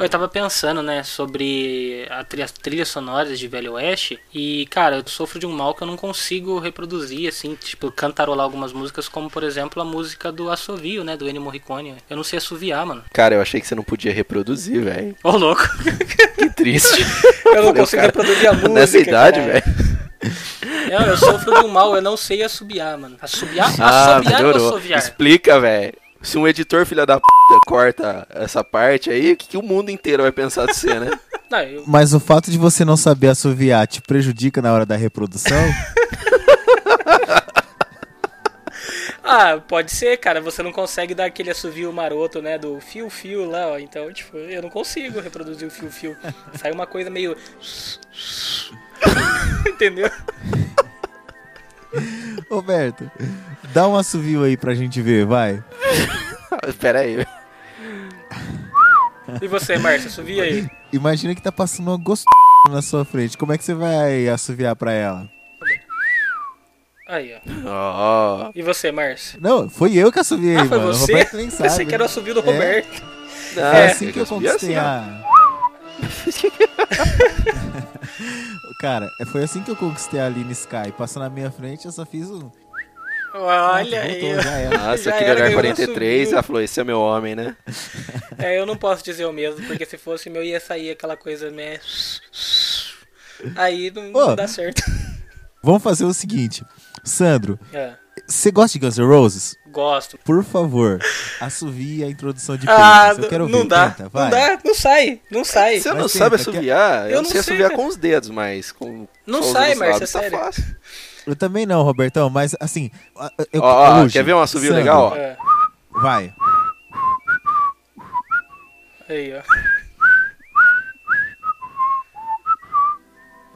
Eu tava pensando, né, sobre a trilha, as trilhas sonoras de Velho Oeste e, cara, eu sofro de um mal que eu não consigo reproduzir, assim, tipo, cantarolar algumas músicas, como, por exemplo, a música do Assovio, né, do Ennio Morricone. Eu não sei assoviar, mano. Cara, eu achei que você não podia reproduzir, velho. Ô, louco. Que triste. Eu não Falei, consigo cara- reproduzir a música. Nessa idade, velho. Não, eu sofro de um mal, eu não sei assobiar, mano. Assobiar? Ah, assobiar ou melhorou. assoviar? Explica, velho. Se um editor, filha da p, corta essa parte aí, o que, que o mundo inteiro vai pensar de você, né? Não, eu... Mas o fato de você não saber assoviar te prejudica na hora da reprodução? Ah, pode ser, cara. Você não consegue dar aquele assovio maroto, né? Do fio-fio lá, ó. Então, tipo, eu não consigo reproduzir o fio-fio. Sai uma coisa meio. Entendeu? Roberto, dá um assovio aí pra gente ver, vai. Pera aí. E você, Márcia, assovia aí. Imagina que tá passando uma gostosa na sua frente. Como é que você vai assoviar pra ela? Aí, ó. Ó. E você, Márcia? Não, foi eu que assoviei, Ah, foi mano. O você? Roberto nem sabe. Pensei que era o assovio do É. Roberto. Foi Ah, assim que eu subia conquistei assim, a... Cara, foi assim que eu conquistei a Aline Sky. Passou na minha frente, eu só fiz um... Olha Pronto, aí. Nossa, Já aquele olhar ganhou 43, assovio. ela falou, esse é meu homem, né? É, eu não posso dizer o mesmo, porque se fosse meu ia sair aquela coisa, né? Aí não, Ô. não dá certo. Vamos fazer o seguinte. Sandro, É, você gosta de Guns N' Roses? Gosto. Por favor, assovie a introdução de Ah, Pages. Eu quero não ouvir. dá. Tenta, não vai. dá, não sai, não sai. Você não tenta, sabe assoviar? Eu, Eu não não sei sei, assoviar com os dedos, mas com Não sai, Márcia, tá sério. fácil. Eu também não, Robertão, mas assim... Eu, Ó, ó, quer ver um assovio Sandro, legal, ó? É, Vai. aí, ó.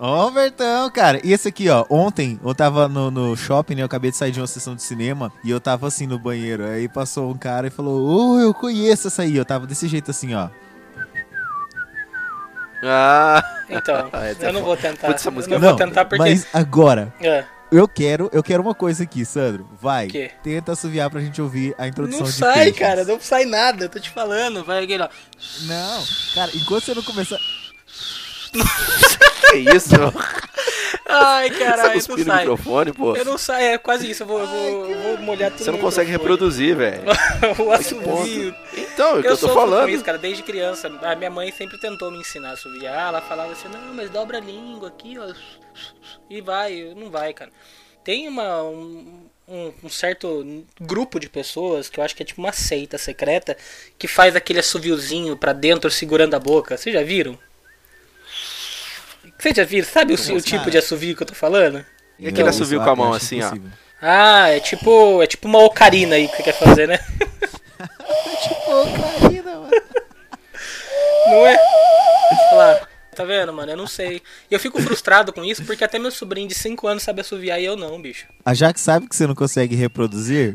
Ó, Robertão, cara. E esse aqui, ó. Ontem eu tava no, no shopping, né? Eu acabei de sair de uma sessão de cinema e eu tava assim no banheiro. Aí passou um cara e falou: Ô, eu conheço essa aí. Eu tava desse jeito assim, ó. Ah, Então, é eu não vou tentar. Putz, essa eu música não é vou tentar porque. mas agora, É, eu quero, eu quero uma coisa aqui, Sandro. Vai. quê? Tenta assoviar pra gente ouvir a introdução Não de sai, Patience. cara, não sai nada, eu tô te falando. Vai aquele, ó. Não, cara, enquanto você não começar. que isso? Ai, Você caralho, não cuspindo no sai. microfone, pô. Eu não saio, é quase isso. Eu vou, eu vou, vou molhar tudo Você não consegue microfone. reproduzir, velho. o Ai, que assovio. Então, é o que Eu, eu tô falando. isso, cara, desde criança. A minha mãe sempre tentou me ensinar a assoviar. Ela falava assim, não, mas dobra a língua aqui, ó. E vai, não vai, cara. Tem uma, um, um- um certo grupo de pessoas, que eu acho que é tipo uma seita secreta, que faz aquele assoviozinho pra dentro segurando a boca. Vocês já viram? Vocês já viram? Sabe o, o tipo de assovio que eu tô falando? E aquele Não, assovio com a mão acho assim, ó. Ah, é tipo, é tipo uma ocarina aí que você quer fazer, né? Ô, Karina, mano. Não é? Olha lá. Tá vendo, mano? Eu não sei. E eu fico frustrado com isso porque até meu sobrinho de 5 anos sabe assoviar e eu não, bicho. A Jaque sabe que você não consegue reproduzir?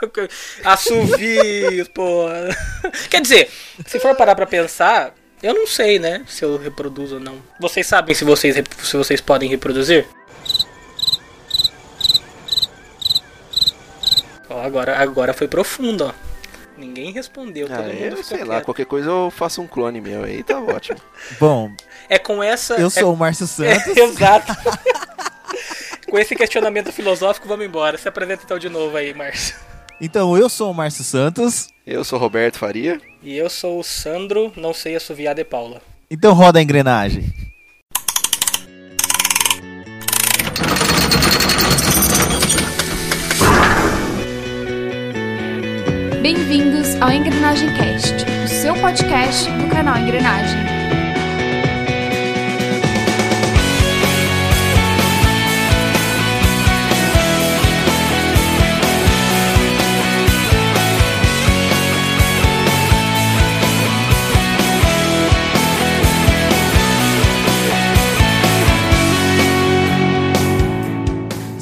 Assovios, porra. Quer dizer, se for parar pra pensar, eu não sei, né? Se eu reproduzo ou não. Vocês sabem se vocês, se vocês podem reproduzir? Ó, agora, agora foi profundo, ó. Ninguém respondeu, todo Ah, mundo eu ficou sei lá, quieto. qualquer coisa eu faço um clone meu aí, tá ótimo. Bom, É com essa. eu é sou o Márcio Santos. É, exato. Com esse questionamento filosófico, vamos embora. Se apresenta então de novo aí, Márcio. Então, eu sou o Márcio Santos. Eu sou Roberto Faria. E eu sou o Sandro, não sei assoviar de Paula. Então roda a engrenagem. Bem-vindos ao Engrenagem Cast, o seu podcast do canal Engrenagem.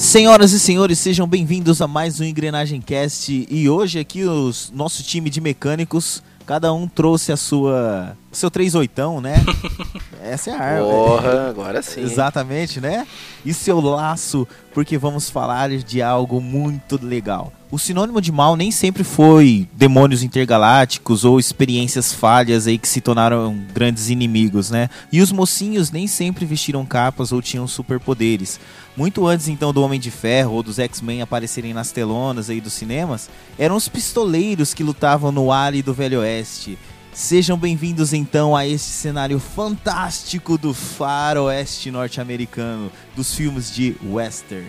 Senhoras e senhores, sejam bem-vindos a mais um Engrenagem Cast. E hoje aqui o nosso time de mecânicos, cada um trouxe a sua seu três oitão, né? Essa é a arma. Porra, agora sim. Exatamente, né? E seu laço, porque vamos falar de algo muito legal. O sinônimo de mal nem sempre foi demônios intergalácticos ou experiências falhas aí que se tornaram grandes inimigos, né? E os mocinhos nem sempre vestiram capas ou tinham superpoderes. Muito antes então do Homem de Ferro ou dos X-Men aparecerem nas telonas aí dos cinemas, eram os pistoleiros que lutavam no Vale do Velho Oeste. Sejam bem-vindos então a este cenário fantástico do faroeste norte-americano, dos filmes de western.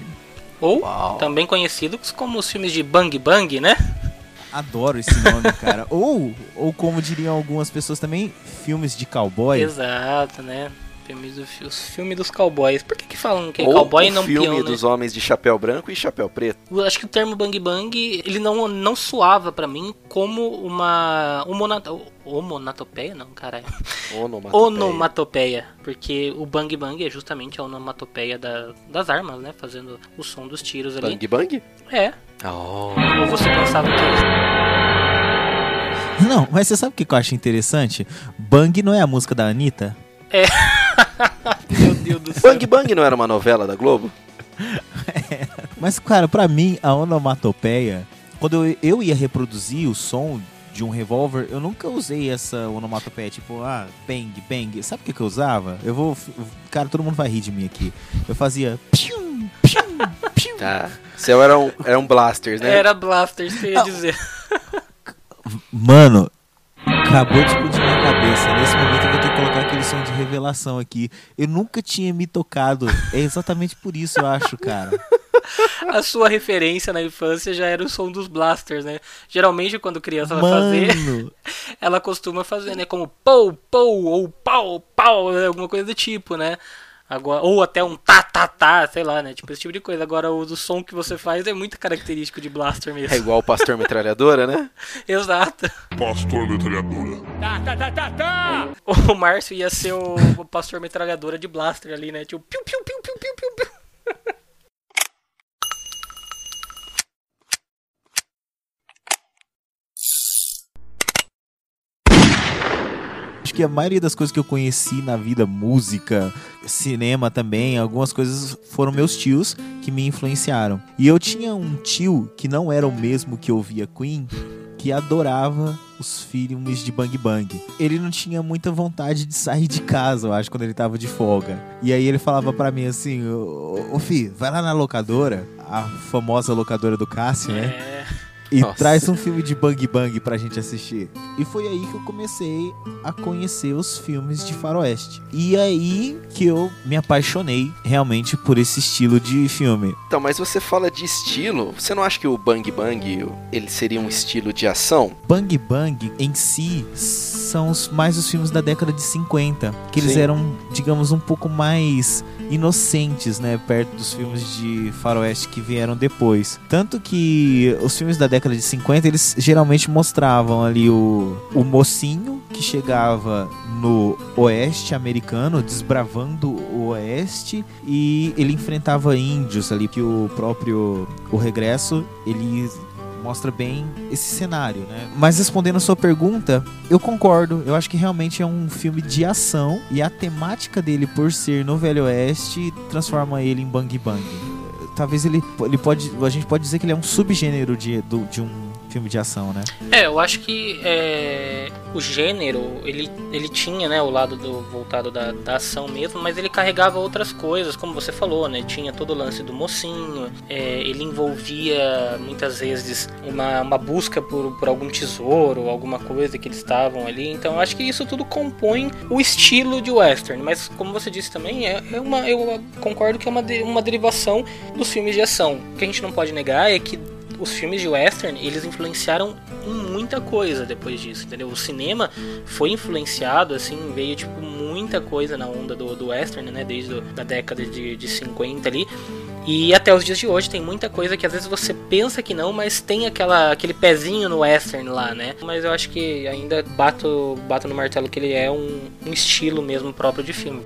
Ou Uau. também conhecidos como os filmes de Bang Bang, né? Adoro esse nome, cara. ou, ou como diriam algumas pessoas também, filmes de cowboy. Exato, né? Filmes do, os filmes dos cowboys. Por que, que falam que é Ou cowboy e o não filme peão, né? dos homens de chapéu branco e chapéu preto. Eu acho que o termo Bang Bang, ele não, não soava pra mim como uma homonato, homonatopeia, não, caralho. Onomatopeia. Onomatopeia, porque o Bang Bang é justamente a onomatopeia da, das armas, né? Fazendo o som dos tiros ali. Bang Bang? É. Oh. Ou você pensava que Não, mas você sabe o que eu acho interessante? Bang não é a música da Anitta? Meu Deus do céu. Bang Bang não era uma novela da Globo? Mas, cara, pra mim, a onomatopeia, quando eu, eu ia reproduzir o som de um revólver, eu nunca usei essa onomatopeia, tipo, ah, bang, bang. Sabe o que, que eu usava? Eu vou. Cara, todo mundo vai rir de mim aqui. Eu fazia. Pium, pium, pium. Tá. Seu eram, eram blasters, né? Era Blaster, você ia dizer. Mano, acabou de explodir minha cabeça. Nesse momento eu vou ter que colocar aquele som de revelação aqui. Eu nunca tinha me tocado. É exatamente por isso, eu acho, cara. A sua referência na infância já era o som dos blasters, né? Geralmente quando criança vai fazer, ela costuma fazer, né? Como pou, pou, ou pau, pau, né? alguma coisa do tipo, né? Agora, ou até um tá, tá, tá, sei lá, né? Tipo esse tipo de coisa. Agora o do som que você faz é muito característico de blaster mesmo. É igual o Pastor Metralhadora, né? Exato. Pastor Metralhadora. O Márcio ia ser o, o pastor metralhadora de blaster ali, né? Tipo, piu, piu, piu, piu, piu, piu, piu. Acho que a maioria das coisas que eu conheci na vida, música, cinema também, algumas coisas foram meus tios que me influenciaram. E eu tinha um tio que não era o mesmo que ouvia Queen, que adorava os filmes de Bang Bang. Ele não tinha muita vontade de sair de casa, eu acho, quando ele tava de folga. E aí ele falava pra mim assim: Ô, ô Fi, vai lá na locadora, a famosa locadora do Cássio, né? É. E Nossa. traz um filme de Bang Bang pra gente assistir. E foi aí que eu comecei a conhecer os filmes de faroeste. E aí que eu me apaixonei realmente por esse estilo de filme. Então, mas você fala de estilo, você não acha que o Bang Bang ele seria um estilo de ação? Bang Bang em si são os- mais os filmes da década de 50, que eles Sim. eram, digamos, um pouco mais inocentes, né, perto dos filmes de faroeste que vieram depois. Tanto que os filmes da década de 50, eles geralmente mostravam ali o, o mocinho que chegava no oeste americano, desbravando o oeste, e ele enfrentava índios ali, que o próprio o regresso, ele mostra bem esse cenário, né? Mas respondendo a sua pergunta, eu concordo. Eu acho que realmente é um filme de ação e a temática dele, por ser no Velho Oeste, transforma ele em Bang Bang. Talvez ele, ele pode, a gente pode dizer que ele é um subgênero de, do- de um filme de ação, né? É, eu acho que é, o gênero, ele, ele tinha, né, o lado do, voltado da, da ação mesmo, mas ele carregava outras coisas, como você falou, né, tinha todo o lance do mocinho, é, ele envolvia muitas vezes uma, uma busca por, por algum tesouro, alguma coisa que eles estavam ali, então eu acho que isso tudo compõe o estilo de western, mas como você disse também, é, é uma, eu concordo que é uma, de- uma derivação dos filmes de ação. O que a gente não pode negar é que os filmes de western, eles influenciaram em muita coisa depois disso, entendeu? O cinema foi influenciado, assim, veio, tipo, muita coisa na onda do, do western, né? Desde a da década de, de 50 ali. E até os dias de hoje tem muita coisa que às vezes você pensa que não, mas tem aquela, aquele pezinho no western lá, né? Mas eu acho que ainda bato, bato no martelo que ele é um, um estilo mesmo próprio de filme.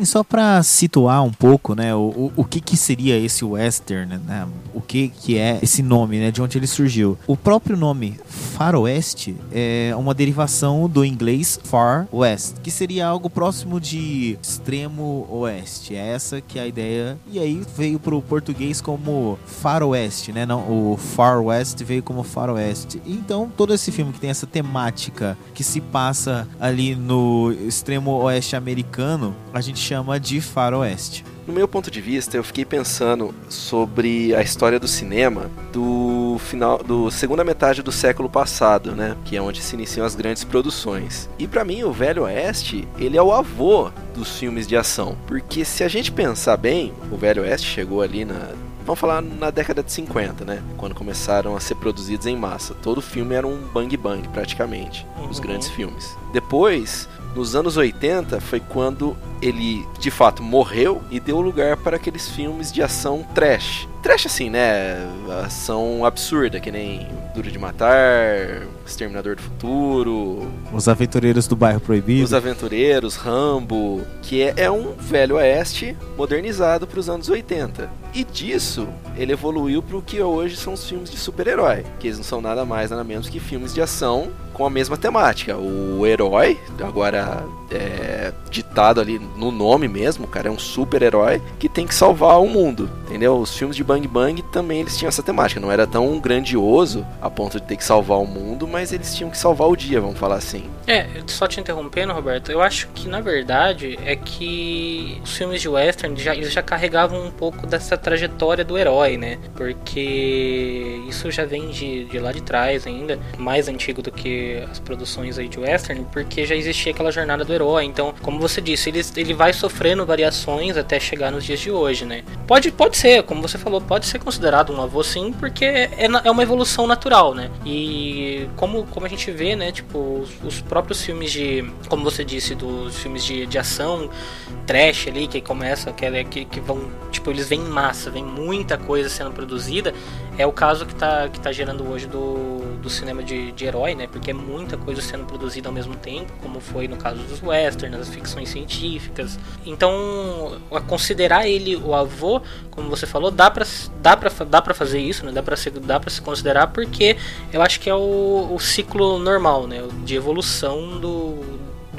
E só pra situar um pouco, né, o, o, o que que seria esse western, né? O que que é esse nome, né, de onde ele surgiu. O próprio nome faroeste é uma derivação do inglês far west, que seria algo próximo de extremo oeste. É essa que é a ideia. E aí veio pro português como faroeste, né? Não, o far west veio como faroeste. Então, todo esse filme que tem essa temática que se passa ali no extremo oeste americano, a gente chama de faroeste. No meu ponto de vista, eu fiquei pensando sobre a história do cinema do final do segunda metade do século passado, né, que é onde se iniciam as grandes produções. E para mim, o Velho Oeste, ele é o avô dos filmes de ação, porque se a gente pensar bem, o Velho Oeste chegou ali na Vamos falar na década de 50, né? Quando começaram a ser produzidos em massa. Todo filme era um bang bang, praticamente. Os Uhum. grandes filmes. Depois, nos anos 80, foi quando ele de fato morreu e deu lugar para aqueles filmes de ação trash. Trash assim, né? Ação absurda, que nem Duro de Matar, Exterminador do Futuro, Os Aventureiros do Bairro Proibido. Os Aventureiros, Rambo, que é, é um velho oeste modernizado para os anos 80. E disso, ele evoluiu para o que hoje são os filmes de super-herói, que eles não são nada mais, nada menos que filmes de ação com a mesma temática. O herói, agora é, ditado ali no nome mesmo, cara é um super-herói que tem que salvar o mundo, entendeu? Os filmes de Bang Bang também eles tinham essa temática, não era tão grandioso a ponto de ter que salvar o mundo, mas eles tinham que salvar o dia, vamos falar assim. É, só te interrompendo, Roberto, eu acho que na verdade é que os filmes de western já, eles já carregavam um pouco dessa trajetória do herói, né? Porque isso já vem de, de lá de trás ainda, mais antigo do que as produções aí de western, porque já existia aquela jornada do herói. Então, como você disse, ele, ele vai sofrendo variações até chegar nos dias de hoje, né? Pode, pode ser, como você falou, pode ser considerado um avô sim, porque é, é uma evolução natural, né? E como, como a gente vê, né, tipo, os, os próprios filmes de, como você disse, dos filmes de, de ação, trash ali, que começa, que, é- que, que vão, tipo, eles vêm em massa, vem muita coisa sendo produzida, é o caso que tá, que tá gerando hoje do, do cinema de, de herói, né? Porque é muita coisa sendo produzida ao mesmo tempo, como foi no caso dos westerns, das ficções científicas. Então, a considerar ele o avô, como você falou, dá pra, dá pra, dá pra fazer isso, né? Dá pra, se, dá pra se considerar, porque eu acho que é o, o ciclo normal, né? De evolução do,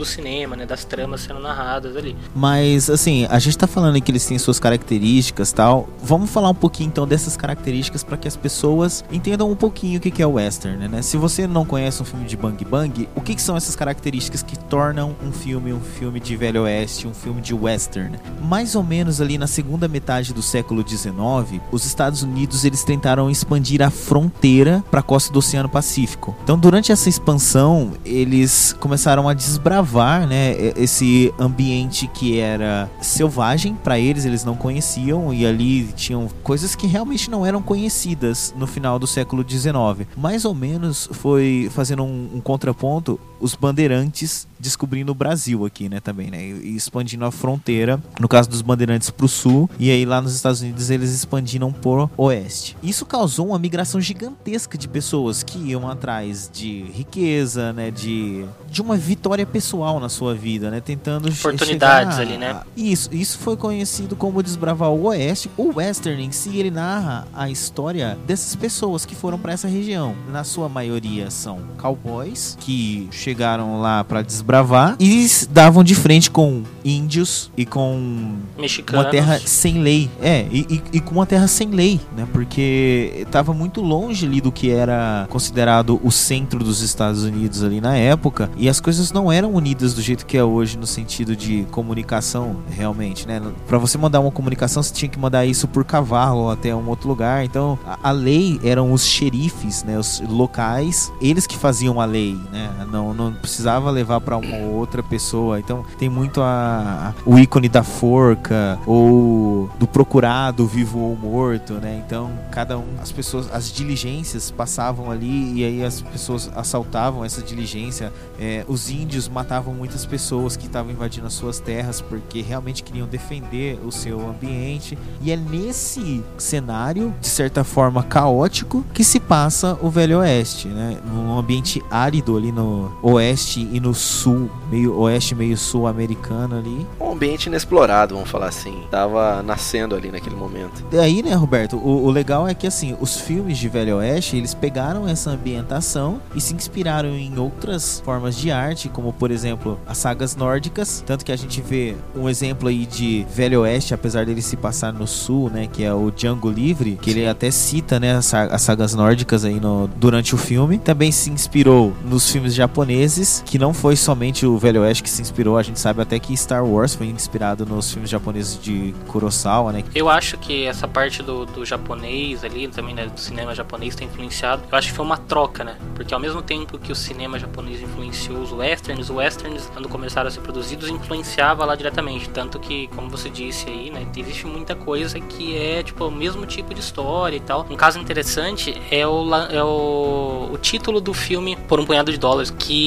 do cinema, né? Das tramas sendo narradas ali. Mas, assim, a gente tá falando que eles têm suas características tal. Vamos falar um pouquinho então dessas características para que as pessoas entendam um pouquinho o que é o western, né? Se você não conhece um filme de Bang Bang, o que, que são essas características que tornam um filme um filme de Velho Oeste, um filme de western? Mais ou menos ali na segunda metade do século XIX, os Estados Unidos eles tentaram expandir a fronteira para a costa do Oceano Pacífico. Então, durante essa expansão, eles começaram a desbravar, né, esse ambiente que era selvagem para eles, eles não conheciam e ali tinham coisas que realmente não eram conhecidas no final do século XIX. Mais ou menos foi fazendo um, um contraponto os bandeirantes descobrindo o Brasil aqui, né, também, né, e expandindo a fronteira, no caso dos bandeirantes pro sul, e aí lá nos Estados Unidos eles expandiram por oeste. Isso causou uma migração gigantesca de pessoas que iam atrás de riqueza, né, de, de uma vitória pessoal na sua vida, né, tentando Oportunidades chegar ali, né? Isso, isso foi conhecido como desbravar o oeste. O western em si, ele narra a história dessas pessoas que foram para essa região. Na sua maioria são cowboys que chegaram lá para desbravar e davam de frente com índios e com Mexicanos. uma terra sem lei. É, e, e- e com uma terra sem lei, né? Porque estava muito longe ali do que era considerado o centro dos Estados Unidos ali na época. E as coisas não eram unidas do jeito que é hoje no sentido de comunicação, realmente, né? Para você mandar uma comunicação, você tinha que mandar isso por cavalo até um outro lugar. Então, a, a lei eram os xerifes, né? Os locais, eles que faziam a lei, né? Não, não precisava levar para uma outra pessoa. Então, tem muito a, o ícone da forca ou do procurado vivo ou morto, né? Então, cada um, as pessoas, as diligências passavam ali e aí as pessoas assaltavam essa diligência. É, os índios matavam muitas pessoas que estavam invadindo as suas terras porque realmente queriam defender o seu ambiente. E é nesse cenário, de certa forma caótico, que se passa o Velho Oeste, né? Num ambiente árido ali no oeste e no sul, meio oeste meio sul americano ali. Um ambiente inexplorado, vamos falar assim. Tava nascendo ali naquele momento. E aí, né, Roberto, o, o legal é que assim, os filmes de Velho Oeste, eles pegaram essa ambientação e se inspiraram em outras formas de arte, como por exemplo, as sagas nórdicas, tanto que a gente vê um exemplo aí de Velho Oeste, apesar dele se passar no sul, né, que é o Django Livre, que ele até cita, né, as sagas nórdicas aí no, durante o filme. Também se inspirou nos filmes japoneses, que não foi somente o Velho Oeste que se inspirou, a gente sabe até que Star Wars foi inspirado nos filmes japoneses de Kurosawa, né? Eu acho que essa parte do, do japonês ali, também né, do cinema japonês tem influenciado. Eu acho que foi uma troca, né? Porque ao mesmo tempo que o cinema japonês influenciou os westerns, os westerns, quando começaram a ser produzidos, influenciava lá diretamente. Tanto que, como você disse aí, né? Existe muita coisa que é, tipo, o mesmo tipo de história e tal. Um caso interessante é o, é o, o título do filme Por um Punhado de Dólares, que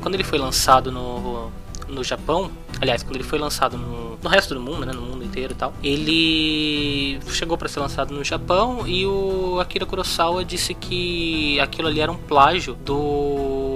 quando ele foi lançado no, no Japão, aliás, quando ele foi lançado no, no resto do mundo, né, no mundo inteiro e tal, ele chegou para ser lançado no Japão e o Akira Kurosawa disse que aquilo ali era um plágio do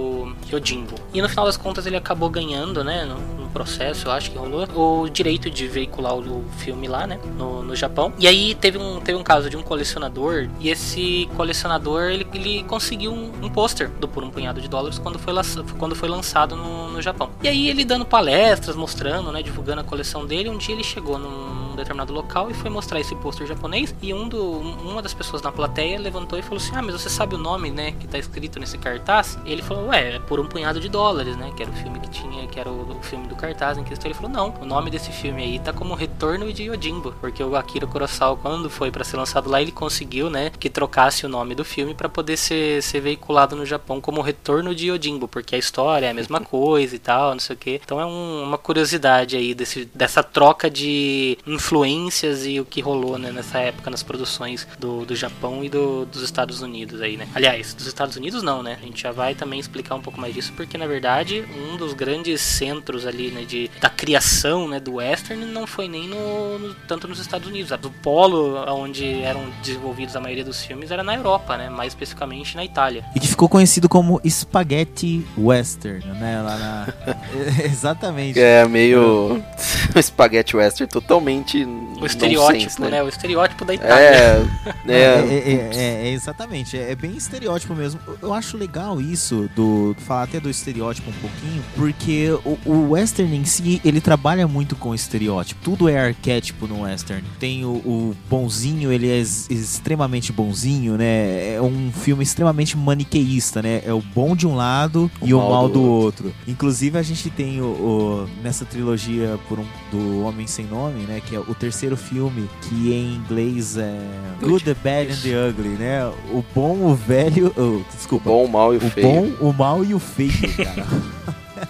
Yojimbo. E no final das contas ele acabou ganhando, né, no, no processo, eu acho que rolou, o direito de veicular o, filme lá, né, no, no Japão. E aí teve um, teve um caso de um colecionador e esse colecionador ele, ele conseguiu um, um pôster do Por um Punhado de Dólares quando foi, quando foi lançado no, no Japão. E aí ele dando palestras, mostrando, né, divulgando a coleção dele, um dia ele chegou num determinado local e foi mostrar esse pôster japonês e um do, uma das pessoas na plateia levantou e falou assim: "Ah, mas você sabe o nome, né, que tá escrito nesse cartaz?" E ele falou: "Ué, é por um punhado de dólares, né, que era o filme que tinha, que era o, o filme do cartaz em questão." Ele falou: "Não, o nome desse filme aí tá como Retorno de Yojimbo, porque o Akira Kurosawa quando foi para ser lançado lá, ele conseguiu, né, que trocasse o nome do filme para poder ser, ser veiculado no Japão como Retorno de Yojimbo, porque a história é a mesma coisa e tal, não sei o que. Então é um- uma curiosidade aí desse, dessa troca de influências e o que rolou né, nessa época nas produções do, do Japão e do- dos Estados Unidos aí, né? Aliás, dos Estados Unidos não, né? A gente já vai também explicar um pouco mais disso, porque na verdade um dos grandes centros ali, né, de, da criação, né, do western não foi nem no, no- tanto nos Estados Unidos. O polo onde eram desenvolvidos a maioria dos filmes era na Europa, né? Mais especificamente na Itália. E que ficou conhecido como Spaghetti Western, né? Lá na. Exatamente. É meio. Spaghetti Western totalmente. O estereótipo, nonsense, né? O estereótipo da Itália. É, É, é, é, é, é, exatamente, é, é bem estereótipo mesmo. Eu- acho legal isso, do falar até do estereótipo um pouquinho, porque o, o western em si, ele trabalha muito com estereótipo. Tudo é arquétipo no western. Tem o, o bonzinho, ele é ex- extremamente bonzinho, né? É um filme extremamente maniqueísta, né? É o bom de um lado O e o mal mal do do outro. Inclusive, a gente tem o, o- nessa trilogia por um, do Homem Sem Nome, né? Que é o terceiro filme, que em inglês é Good, the Bad and the Ugly, né? O bom, o velho. oh, o desculpa. bom, o mal e o, O feio. bom, o mal e o feio, cara.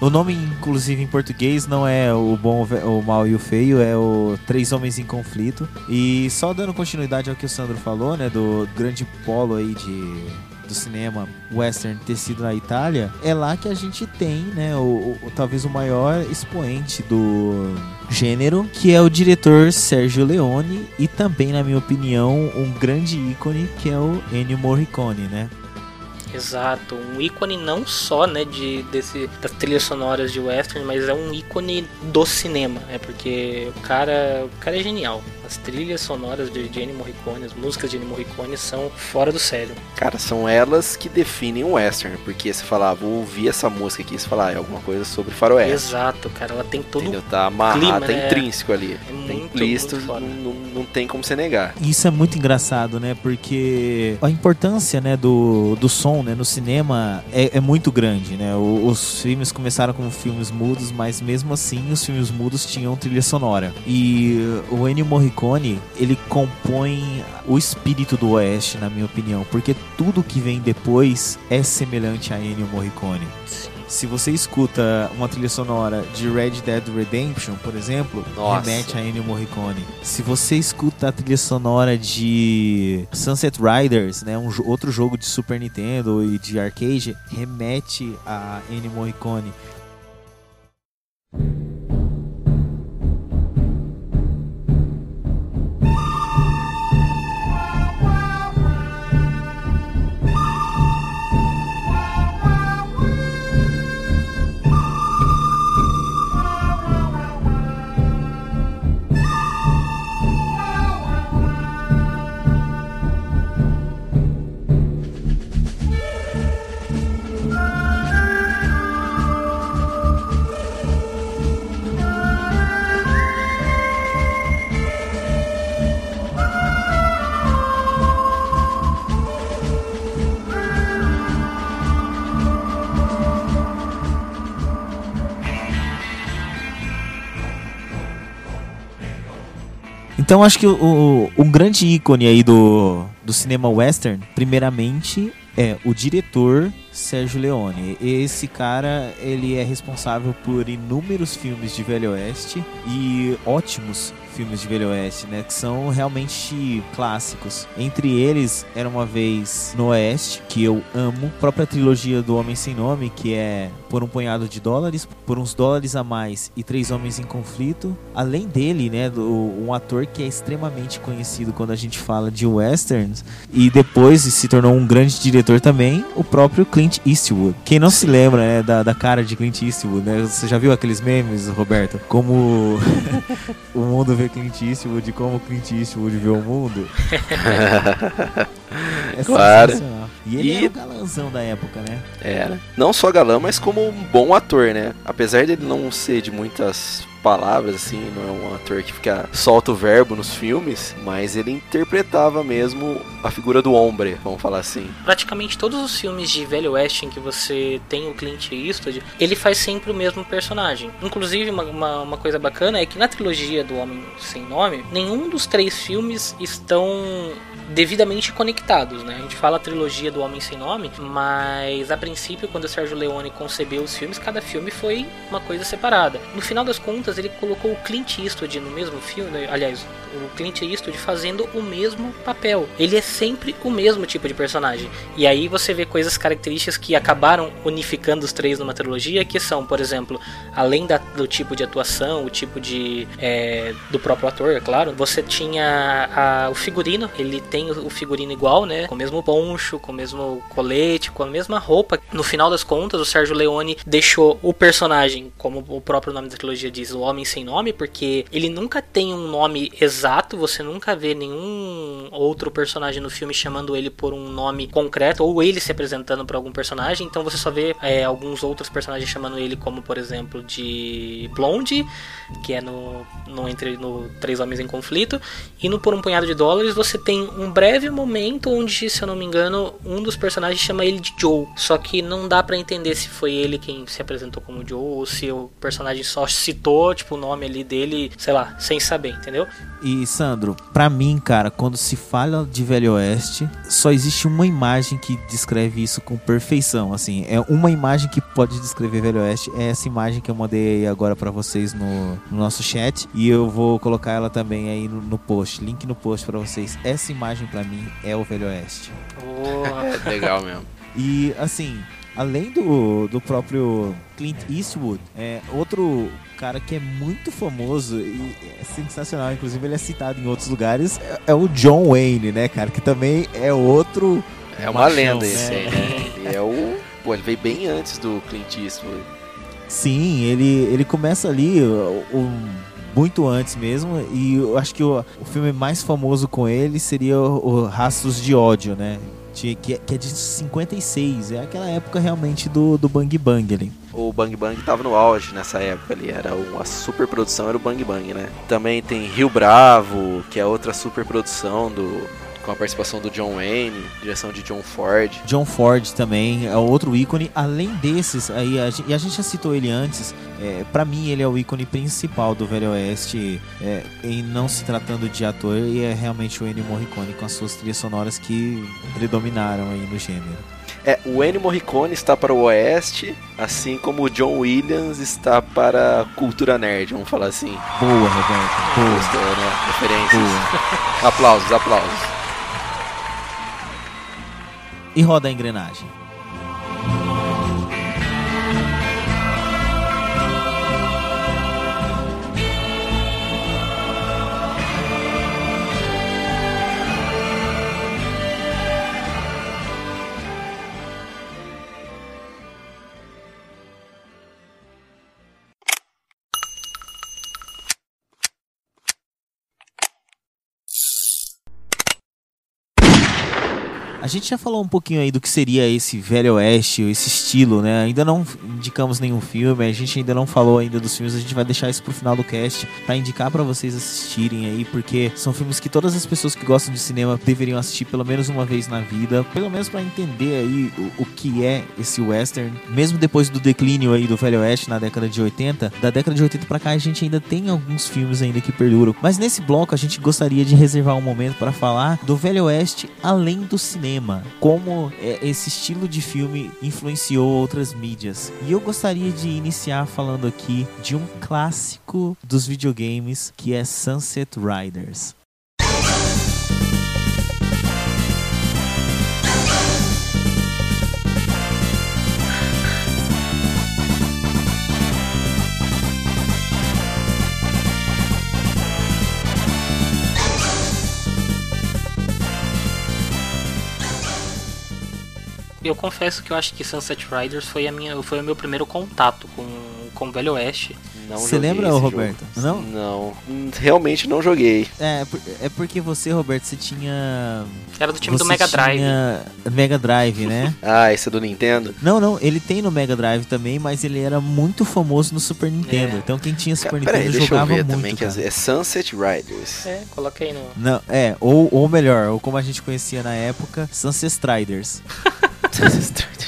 O nome, inclusive, em português não é o bom, o o mal e o feio, é o Três Homens em Conflito. E só dando continuidade ao que o Sandro falou, né, do grande polo aí de do cinema western ter sido na Itália, é lá que a gente tem, né, o, o- talvez o maior expoente do gênero, que é o diretor Sergio Leone e também, na minha opinião, um grande ícone que é o Ennio Morricone, né? Exato, um ícone não só, né, de desse das trilhas sonoras de western, mas é um ícone do cinema, né? Porque o cara, o cara é genial. As trilhas sonoras de Ennio Morricone, as músicas de Ennio Morricone são fora do sério. Cara, são elas que definem o western. Porque você falar, vou ouvir essa música aqui, você falar, é alguma coisa sobre faroeste. Exato, cara, ela tem todo Entendeu? Tá amarrado, clima, tá né? intrínseco ali. É muito, implícito, muito foda. Não, tem como você negar. Isso é muito engraçado, né? Porque a importância, né, do, do som, né, no cinema é, é muito grande, né? O- os filmes começaram como filmes mudos, mas mesmo assim os filmes mudos tinham trilha sonora. E o Ennio Morricone, ele compõe o espírito do Oeste, na minha opinião, porque tudo que vem depois é semelhante a Ennio Morricone. Se você escuta uma trilha sonora de Red Dead Redemption, por exemplo, Nossa. remete a Ennio Morricone. Se você escuta a trilha sonora de Sunset Riders, né, um outro jogo de Super Nintendo e de arcade, remete a Ennio Morricone. Então acho que o, o, um grande ícone aí do, do cinema western, primeiramente, é o diretor Sérgio Leone. Esse cara, ele é responsável por inúmeros filmes de Velho Oeste e ótimos filmes de Velho Oeste, né? Que são realmente clássicos. Entre eles, Era Uma Vez no Oeste, que eu amo. A própria trilogia do Homem Sem Nome, que é Por um Punhado de Dólares, Por uns Dólares a Mais e Três Homens em Conflito. Além dele, né? Do, um ator que é extremamente conhecido quando a gente fala de westerns. E depois se tornou um grande diretor também, o próprio Clint Eastwood. Quem não se lembra né, da, da cara de Clint Eastwood, né? Você já viu aqueles memes, Roberto? Como o mundo vê Clint Eastwood como Clint Eastwood vê o mundo. é claro. E ele e... era o galãzão da época, né? Era. Não só galã, mas como um bom ator, né? Apesar dele não ser de muitas palavras, assim, não é um ator que fica solta o verbo nos filmes, mas ele interpretava mesmo a figura do homem, vamos falar assim. Praticamente todos os filmes de Velho Oeste em que você tem o Clint Eastwood, ele faz sempre o mesmo personagem. Inclusive, uma, uma, uma coisa bacana é que na trilogia do Homem Sem Nome, nenhum dos três filmes estão devidamente conectados, né? A gente fala a trilogia do Homem Sem Nome, mas a princípio, quando o Sérgio Leone concebeu os filmes, cada filme foi uma coisa separada. No final das contas, ele colocou o Clint Eastwood no mesmo filme, aliás, o Clint Eastwood fazendo o mesmo papel. Ele é sempre o mesmo tipo de personagem. E aí você vê coisas características que acabaram unificando os três numa trilogia, que são, por exemplo, além da, do tipo de atuação, o tipo de é, do próprio ator, é claro, você tinha a, o figurino, ele tem o figurino igual, né? Com o mesmo poncho, com o mesmo colete, com a mesma roupa. No final das contas, o Sérgio Leone deixou o personagem, como o próprio nome da trilogia diz, o Homem Sem Nome, porque ele nunca tem um nome exato, você nunca vê nenhum outro personagem no filme chamando ele por um nome concreto, ou ele se apresentando para algum personagem, então você só vê é, alguns outros personagens chamando ele como, por exemplo, de Blonde, que é no, no, entre, no Três Homens em Conflito, e no Por um Punhado de Dólares você tem um breve momento onde, se eu não me engano, um dos personagens chama ele de Joe, só que não dá para entender se foi ele quem se apresentou como Joe, ou se o personagem só citou, tipo, o nome ali dele, sei lá, sem saber, entendeu? E Sandro, para mim, cara, quando se fala de Velho Oeste, só existe uma imagem que descreve isso com perfeição. Assim, é uma imagem que pode descrever Velho Oeste, é essa imagem que eu mandei agora para vocês no, no, nosso chat e eu vou colocar ela também aí no, no post, link no post para vocês. Essa imagem para mim é o Velho Oeste. Oh. legal mesmo. E assim, além do, do próprio Clint Eastwood, é, outro cara que é muito famoso e é sensacional, inclusive ele é citado em outros lugares, é, é o John Wayne, né, cara? Que também é outro. É uma machão, lenda esse né? aí, né? Ele é o. Pô, ele veio bem antes do Clint Eastwood. Sim, ele, ele começa ali. Um, muito antes mesmo. E eu acho que o, o filme mais famoso com ele seria o, o Rastros de Ódio, né? Que, que é de 56, é aquela época realmente do, do Bang Bang ali. O Bang Bang tava no auge nessa época ali, era uma super produção, era o Bang Bang, né? Também tem Rio Bravo, que é outra super produção do, com a participação do John Wayne, direção de John Ford. John Ford também é outro ícone. Além desses, aí a gente, e a gente já citou ele antes, é, para mim ele é o ícone principal do Velho Oeste, é, em não se tratando de ator, e é realmente o Ennio Morricone com as suas trilhas sonoras que predominaram aí no gênero. É, o Ennio Morricone está para o Oeste, assim como o John Williams está para a cultura nerd, vamos falar assim. Boa, Roberto. Boa. Gostou, né? Referências. Boa. aplausos, aplausos e roda a engrenagem. Gente já falou um pouquinho aí do que seria esse velho oeste, esse estilo, né? Ainda não indicamos nenhum filme, a gente ainda não falou ainda dos filmes, a gente vai deixar isso pro final do cast para indicar para vocês assistirem aí, porque são filmes que todas as pessoas que gostam de cinema deveriam assistir pelo menos uma vez na vida, pelo menos para entender aí o, o, que é esse western, mesmo depois do declínio aí do velho oeste na década de 80, da década de 80 para cá a gente ainda tem alguns filmes ainda que perduram. Mas nesse bloco a gente gostaria de reservar um momento para falar do velho oeste além do cinema, como é, esse estilo de filme influenciou outras mídias. E eu gostaria de iniciar falando aqui de um clássico dos videogames que é Sunset Riders. Eu confesso que eu acho que Sunset Riders foi, a minha, foi o meu primeiro contato com, com o Velho Oeste. Você lembra, Roberto? Jogo. Não? Não, realmente não joguei. É, é porque você, Roberto, você tinha. Era do time do Mega Drive. Mega Drive, né? ah, esse é do Nintendo? Não, não, ele tem no Mega Drive também, mas ele era muito famoso no Super Nintendo. É. Então quem tinha Super Cara, Nintendo peraí, jogava muito. Também, cara. é Sunset Riders. É, coloquei no. Não, é, ou, ou melhor, ou como a gente conhecia na época, Sunset Riders.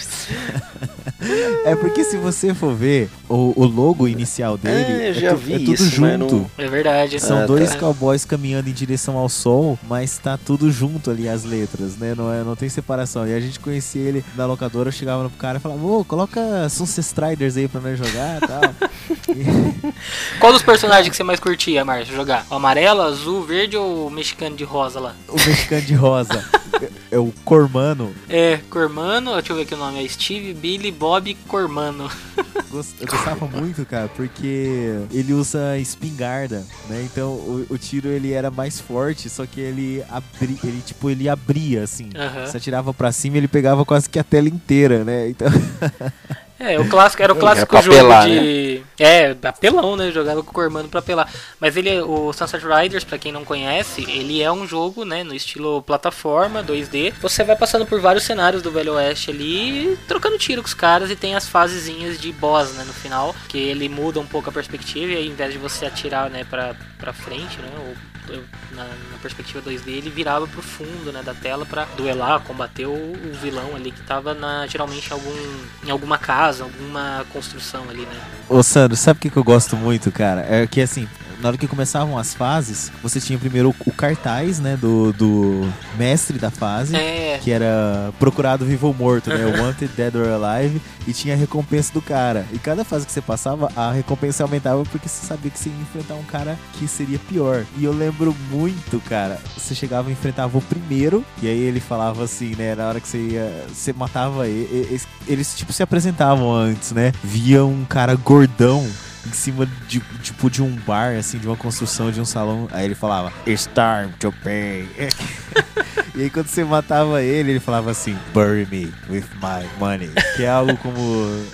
É porque se você for ver o, o logo inicial dele, é, é, tu, é tudo isso, junto. Não... É verdade. São ah, dois tá. cowboys caminhando em direção ao sol, mas tá tudo junto ali as letras, né? Não, é, não tem separação. E a gente conhecia ele na locadora, chegava no cara e falava, ô, coloca Sunset Striders aí pra nós jogar e tal. Qual dos personagens que você mais curtia, Márcio, jogar? O amarelo, azul, verde ou o mexicano de rosa lá? O mexicano de rosa. é o Cormano. É, Cormano, deixa eu ver aqui o nome, é Steve, Billy, Bob, Cormano. Eu gostava muito, cara, porque ele usa espingarda, né? Então o, o tiro ele era mais forte, só que ele abria, ele tipo, ele abria assim. Uhum. Você atirava pra cima e ele pegava quase que a tela inteira, né? Então É, o clássico era o clássico é jogo apelar, de. Né? É, apelão, né? Jogava com o Cormano pra apelar. Mas ele, o Sunset Riders, pra quem não conhece, ele é um jogo, né? No estilo plataforma, 2D. Você vai passando por vários cenários do Velho Oeste ali, trocando tiro com os caras e tem as fasezinhas de boss, né? No final, que ele muda um pouco a perspectiva e aí, ao invés de você atirar, né, pra, pra frente, né? Ou na, na, perspectiva 2D, ele virava pro fundo né, da tela para duelar, combater o, o, vilão ali que tava na, geralmente algum, em alguma casa, alguma construção ali, né? Ô Sandro, sabe o que, que eu gosto muito, cara? É que assim, na hora que começavam as fases, você tinha primeiro o, o cartaz, né, do, do mestre da fase, é. que era procurado vivo ou morto, né, Wanted, Dead or Alive, e tinha a recompensa do cara. E cada fase que você passava, a recompensa aumentava porque você sabia que você ia enfrentar um cara que seria pior. E eu lembro muito, cara, você chegava e enfrentava o primeiro, e aí ele falava assim, né, na hora que você ia, você matava ele, eles, eles tipo se apresentavam antes, né, via um cara gordão em cima de tipo de um bar, assim, de uma construção de um salão. Aí ele falava, It's time to pay. e aí quando você matava ele, ele falava assim, Bury me with my money. Que é algo como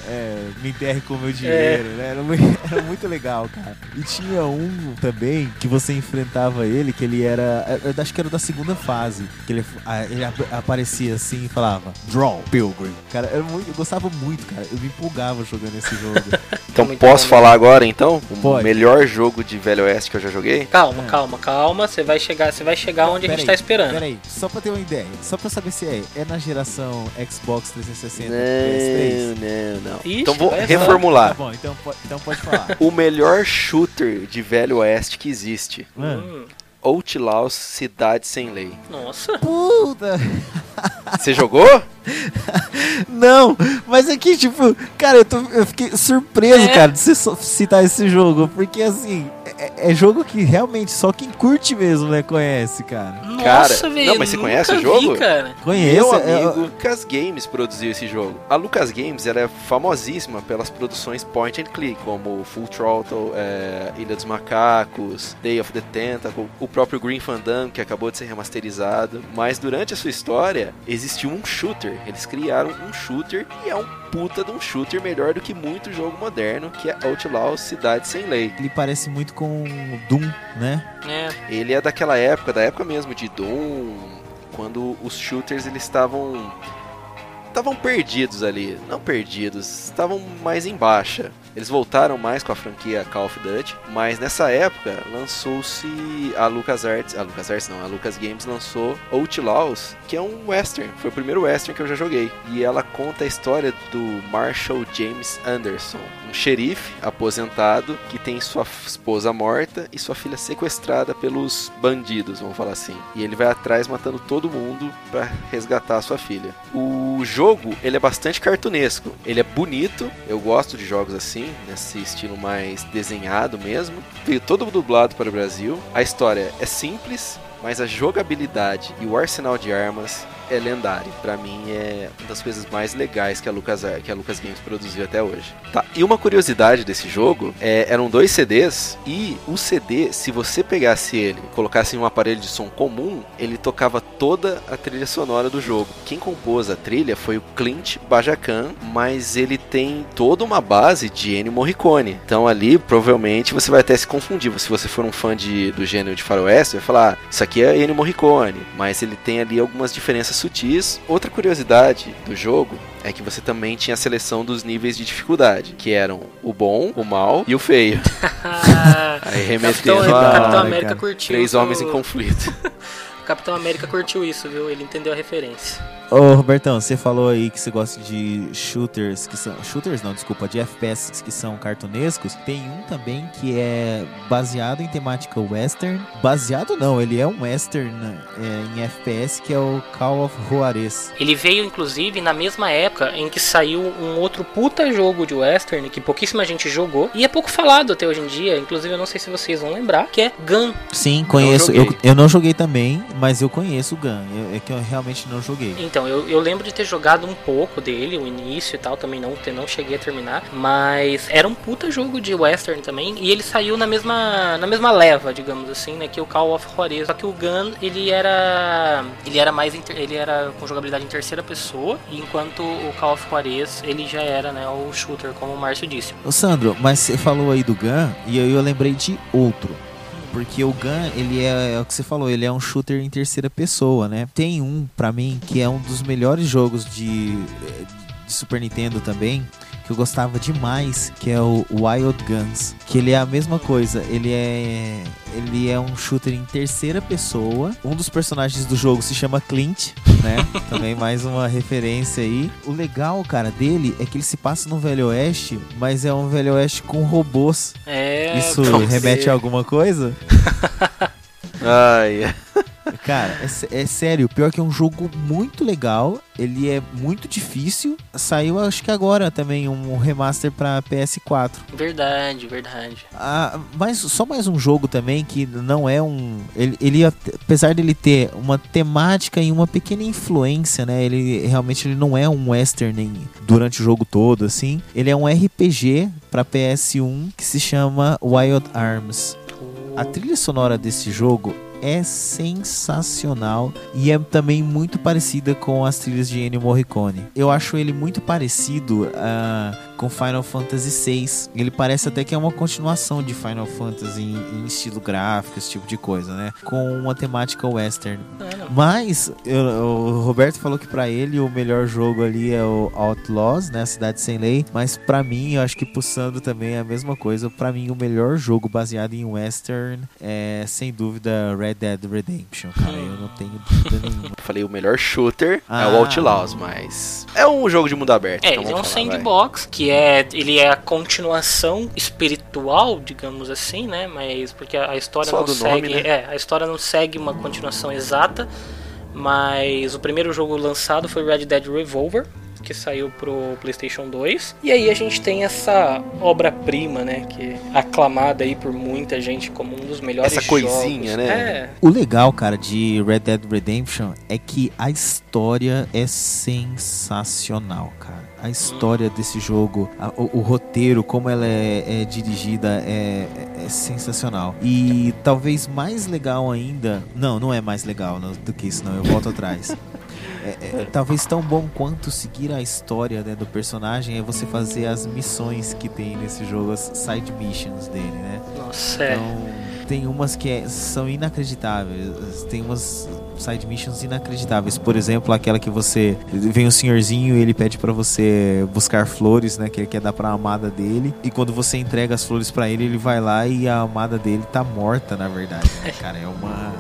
é, me enterre com o meu dinheiro, é. né? Era muito, era muito, legal, cara. E tinha um também que você enfrentava ele, que ele era. Eu acho que era da segunda fase. Que ele, ele aparecia assim e falava, Draw, Pilgrim. Cara, eu, muito, eu gostava muito, cara. Eu me empolgava jogando esse jogo. então posso falar agora então? O Pode. melhor jogo de Velho Oeste que eu já joguei? Calma, é. calma, calma. Você vai chegar, você vai chegar onde a gente aí, tá esperando. Peraí, só pra ter uma ideia, só pra saber se é, é na geração Xbox 360 não, PS3? Não, não, Ixi, então vou reformular. Tá bom, então, então pode falar. o melhor shooter de Velho Oeste que existe. Hum. Outlaws Cidade Sem Lei. Nossa. Puta. Você jogou? Não, mas aqui, tipo, cara, eu, tô, eu fiquei surpreso, é. cara, de você citar esse jogo, porque assim, é, é, jogo que realmente só quem curte mesmo, né, conhece, cara. Nossa, cara, velho. Não, mas você conhece o jogo? Vi, cara. Conheço. Meu é, amigo Lucas Games produziu esse jogo. A Lucas Games era famosíssima pelas produções point and click, como Full Throttle, é, Ilha dos Macacos, Day of the Tentacle, o próprio Green Fandango, que acabou de ser remasterizado. Mas durante a sua história, existiu um shooter. Eles criaram um shooter e é um puta de um shooter melhor do que muito jogo moderno, que é Outlaw Cidade Sem Lei. Ele parece muito com Doom, né? É. Ele é daquela época, da época mesmo de Doom, quando os shooters eles estavam estavam perdidos ali, não perdidos, estavam mais em baixa. Eles voltaram mais com a franquia Call of Duty, mas nessa época lançou-se a LucasArts, a LucasArts não, a Lucas Games lançou Outlaws, que é um western, foi o primeiro western que eu já joguei. E ela conta a história do Marshall James Anderson, um xerife aposentado que tem sua esposa morta e sua filha sequestrada pelos bandidos, vamos falar assim. E ele vai atrás matando todo mundo para resgatar sua filha. O jogo, ele é bastante cartunesco. Ele é bonito, eu gosto de jogos assim, nesse estilo mais desenhado mesmo. Veio todo dublado para o Brasil. A história é simples, mas a jogabilidade e o arsenal de armas é lendário. Para mim é uma das coisas mais legais que a Lucas que a Lucas Games produziu até hoje. Tá. E uma curiosidade desse jogo é, eram dois CDs e o CD, se você pegasse ele, colocasse em um aparelho de som comum, ele tocava toda a trilha sonora do jogo. Quem compôs a trilha foi o Clint Bajacan, mas ele tem toda uma base de Ennio Morricone. Então ali provavelmente você vai até se confundir. Se você for um fã de, do gênero de faroeste, vai falar, ah, isso aqui é Ennio Morricone, mas ele tem ali algumas diferenças sutis. Outra curiosidade do jogo é que você também tinha a seleção dos níveis de dificuldade, que eram o bom, o mal e o feio. Aí remetendo Capitão, a Capitão América curtiu. três o- homens em conflito. Capitão América curtiu isso, viu? Ele entendeu a referência. Ô, Robertão, você falou aí que você gosta de shooters que são. Shooters não, desculpa, de FPS que são cartunescos. Tem um também que é baseado em temática western. Baseado não, ele é um western é, em FPS que é o Call of Juarez. Ele veio, inclusive, na mesma época em que saiu um outro puta jogo de western que pouquíssima gente jogou e é pouco falado até hoje em dia. Inclusive, eu não sei se vocês vão lembrar, que é Gun. Sim, conheço. Eu, eu não joguei também, mas eu conheço o Gun. Eu- é que eu realmente não joguei. Então, eu, eu lembro de ter jogado um pouco dele, o início e tal, também não, não cheguei a terminar, mas era um puta jogo de western também, e ele saiu na mesma, na mesma leva, digamos assim, né, que o Call of Juarez, só que o Gun, ele era ele era mais ele era com jogabilidade em terceira pessoa, enquanto o Call of Juarez, ele já era, né, o shooter, como o Márcio disse. Ô Sandro, mas você falou aí do Gun e eu, eu lembrei de outro. Porque o Gun, ele é, é o que você falou, ele é um shooter em terceira pessoa, né? Tem um, pra mim, que é um dos melhores jogos de, eh, de Super Nintendo também, que eu gostava demais, que é o Wild Guns. Que ele é a mesma coisa, ele é ele é um shooter em terceira pessoa. Um dos personagens do jogo se chama Clint, né? Também mais uma referência aí. O legal, cara, dele é que ele se passa no Velho Oeste, mas é um Velho Oeste com robôs. É, Isso remete ser. a alguma coisa? Ai, Cara, é, é sério, pior que é um jogo muito legal, ele é muito difícil. Saiu, acho que agora também, um remaster pra PS4. Verdade, verdade. Ah, mas só mais um jogo também que não é um. Ele, ele, apesar dele ter uma temática e uma pequena influência, né? Ele realmente ele não é um western durante o jogo todo, assim. Ele é um RPG pra PS1 que se chama Wild Arms. A trilha sonora desse jogo é sensacional e é também muito parecida com as trilhas de Ennio Morricone. Eu acho ele muito parecido ah, com Final Fantasy VI. Ele parece até que é uma continuação de Final Fantasy em, em estilo gráfico, esse tipo de coisa, né? Com uma temática western. Ah, não. Mas eu- o Roberto falou que pra ele o melhor jogo ali é o Outlaws, né, a Cidade Sem Lei. Mas pra mim, eu acho que pro Sandro também é a mesma coisa. Pra mim, o melhor jogo baseado em western é sem dúvida Red Dead Redemption, cara. Eu não tenho dúvida nenhuma. falei o melhor shooter é Ah. o Outlaws, mas é um jogo de mundo aberto. É, então ele é um falar, vai. sandbox, que é ele é a continuação espiritual, digamos assim, né? Mas porque a a história Só não segue, nome, né? é, a história não segue uma continuação exata, mas o primeiro jogo lançado foi Red Dead Revolver, que saiu pro PlayStation 2. E aí a gente tem essa obra-prima, né, que é aclamada aí por muita gente como um dos melhores Essa coisinha, jogos. né? É, O legal, cara, de Red Dead Redemption é que a história é sensacional, cara. A história desse jogo, a- o, o roteiro, como ela é, é dirigida, é, é- é sensacional. E talvez mais legal ainda. Não, não é mais legal não, do que isso, não. Eu volto atrás. É- é, talvez tão bom quanto seguir a história né, do personagem é você fazer as missões que tem nesse jogo, as side missions dele, né? nossa, é. Tem umas que é- são inacreditáveis. Tem umas side missions inacreditáveis. Por exemplo, aquela que você vem um senhorzinho e ele pede pra você buscar flores, né, que ele quer dar pra amada dele. E quando você entrega as flores pra ele, ele vai lá e a amada dele tá morta, na verdade. né, cara, é uma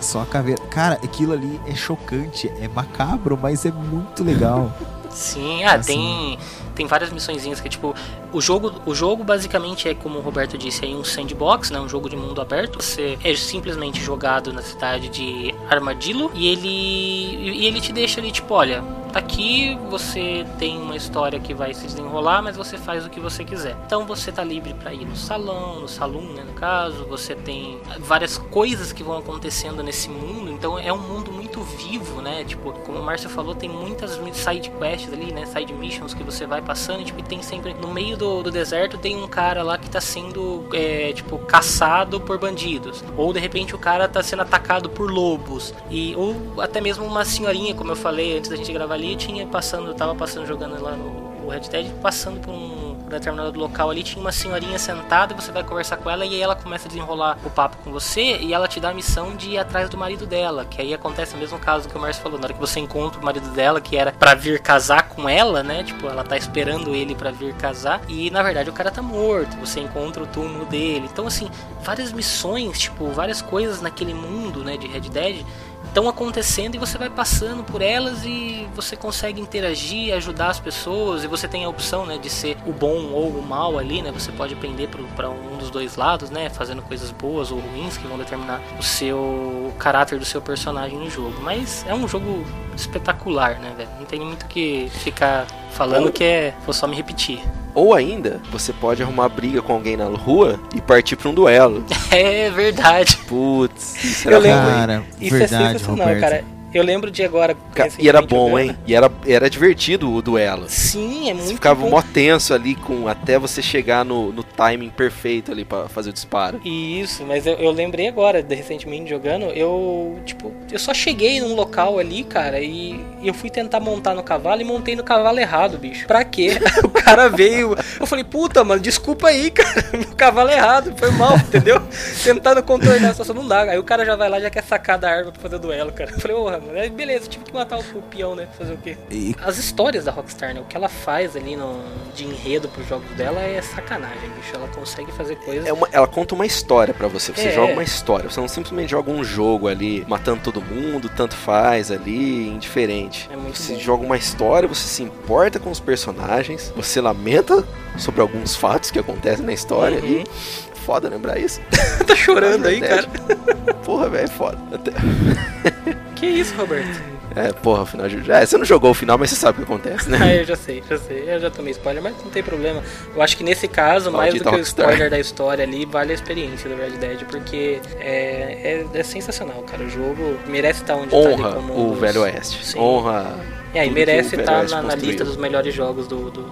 só a caveira. Cara, aquilo ali é chocante, é macabro, mas é muito legal. Sim, ah, Assim. tem, tem várias missõezinhas que, tipo, o jogo, o jogo basicamente é, como o Roberto disse, é um sandbox, né? Um jogo de mundo aberto. Você é simplesmente jogado na cidade de Armadillo e ele, e ele te deixa ali, tipo, olha, tá aqui, você tem uma história que vai se desenrolar, mas você faz o que você quiser. Então você tá livre pra ir no salão, no salão, né, no caso, você tem várias coisas que vão acontecendo nesse mundo, então é um mundo muito vivo, né? Tipo, como o Márcio falou, tem muitas side quests ali, né, side missions que você vai passando, e, tipo, e tem sempre no meio do, do deserto tem um cara lá que tá sendo é, tipo caçado por bandidos, ou de repente o cara tá sendo atacado por lobos e ou até mesmo uma senhorinha, como eu falei antes da gente gravar ali, tinha passando, tava passando jogando lá no Red Dead, passando por um determinado local ali, tinha uma senhorinha sentada, e você vai conversar com ela e aí ela começa a desenrolar o papo com você e ela te dá a missão de ir atrás do marido dela, que aí acontece o mesmo caso que o Márcio falou, na hora que você encontra o marido dela, que era pra vir casar com ela, né? Tipo, ela tá esperando ele pra vir casar e na verdade o cara tá morto, você encontra o túmulo dele. Então assim, várias missões, tipo, várias coisas naquele mundo, né, de Red Dead estão acontecendo e você vai passando por elas e você consegue interagir, ajudar as pessoas e você tem a opção, né, de ser o bom ou o mal ali, né? Você pode pender para um dos dois lados, né, fazendo coisas boas ou ruins que vão determinar o seu o caráter do seu personagem no jogo. Mas é um jogo espetacular, né, velho? Não tem muito o que ficar falando que é, vou só me repetir. Ou ainda, você pode arrumar briga com alguém na rua e partir pra um duelo. É verdade. Putz, isso era Eu lembro. Cara, Isso é Roberto. cara. Eu lembro de agora. E era bom, hein? E era, era divertido o duelo. Sim, é muito Você ficava bom. mó tenso ali com até você chegar no, no timing perfeito ali pra fazer o disparo. Isso, mas eu, eu lembrei agora, de, recentemente jogando, eu, tipo, eu só cheguei num local ali, cara, e eu fui tentar montar no cavalo e montei no cavalo errado, bicho. Pra quê? o cara veio, eu falei, puta, mano, desculpa aí, cara, meu cavalo é errado, foi mal, entendeu? Tentando contornar a situação, não dá. Aí o cara já vai lá, já quer sacar da arma pra fazer duelo, cara. Eu falei, porra, mano, aí beleza, tive que matar o, o peão, né, fazer o quê? E As histórias da Rockstar, né, o que ela faz ali no, de enredo pros jogos dela é sacanagem, bicho. Ela consegue fazer coisas... É uma- ela conta uma história pra você. Você É. joga uma história. Você não simplesmente joga um jogo ali, matando todo mundo, tanto faz ali, indiferente. É muito Você bom. joga uma história, você se importa com os personagens, você lamenta sobre alguns fatos que acontecem na história Uhum. ali. Foda lembrar isso. tá chorando aí, cara. Porra, velho, é foda. Até- Que isso, Roberto? É, porra, o final de. É, você não jogou o final, mas você sabe o que acontece, né? Ah, eu já sei, já sei. Eu já tomei spoiler, mas não tem problema. Eu acho que nesse caso, mais do que o spoiler da história ali, vale a experiência do Red Dead, porque é, é, é sensacional, cara. O jogo merece estar onde tá Honra ali como o dos- Velho Oeste. Sim. Honra. É, e merece estar na, na lista dos melhores jogos do, do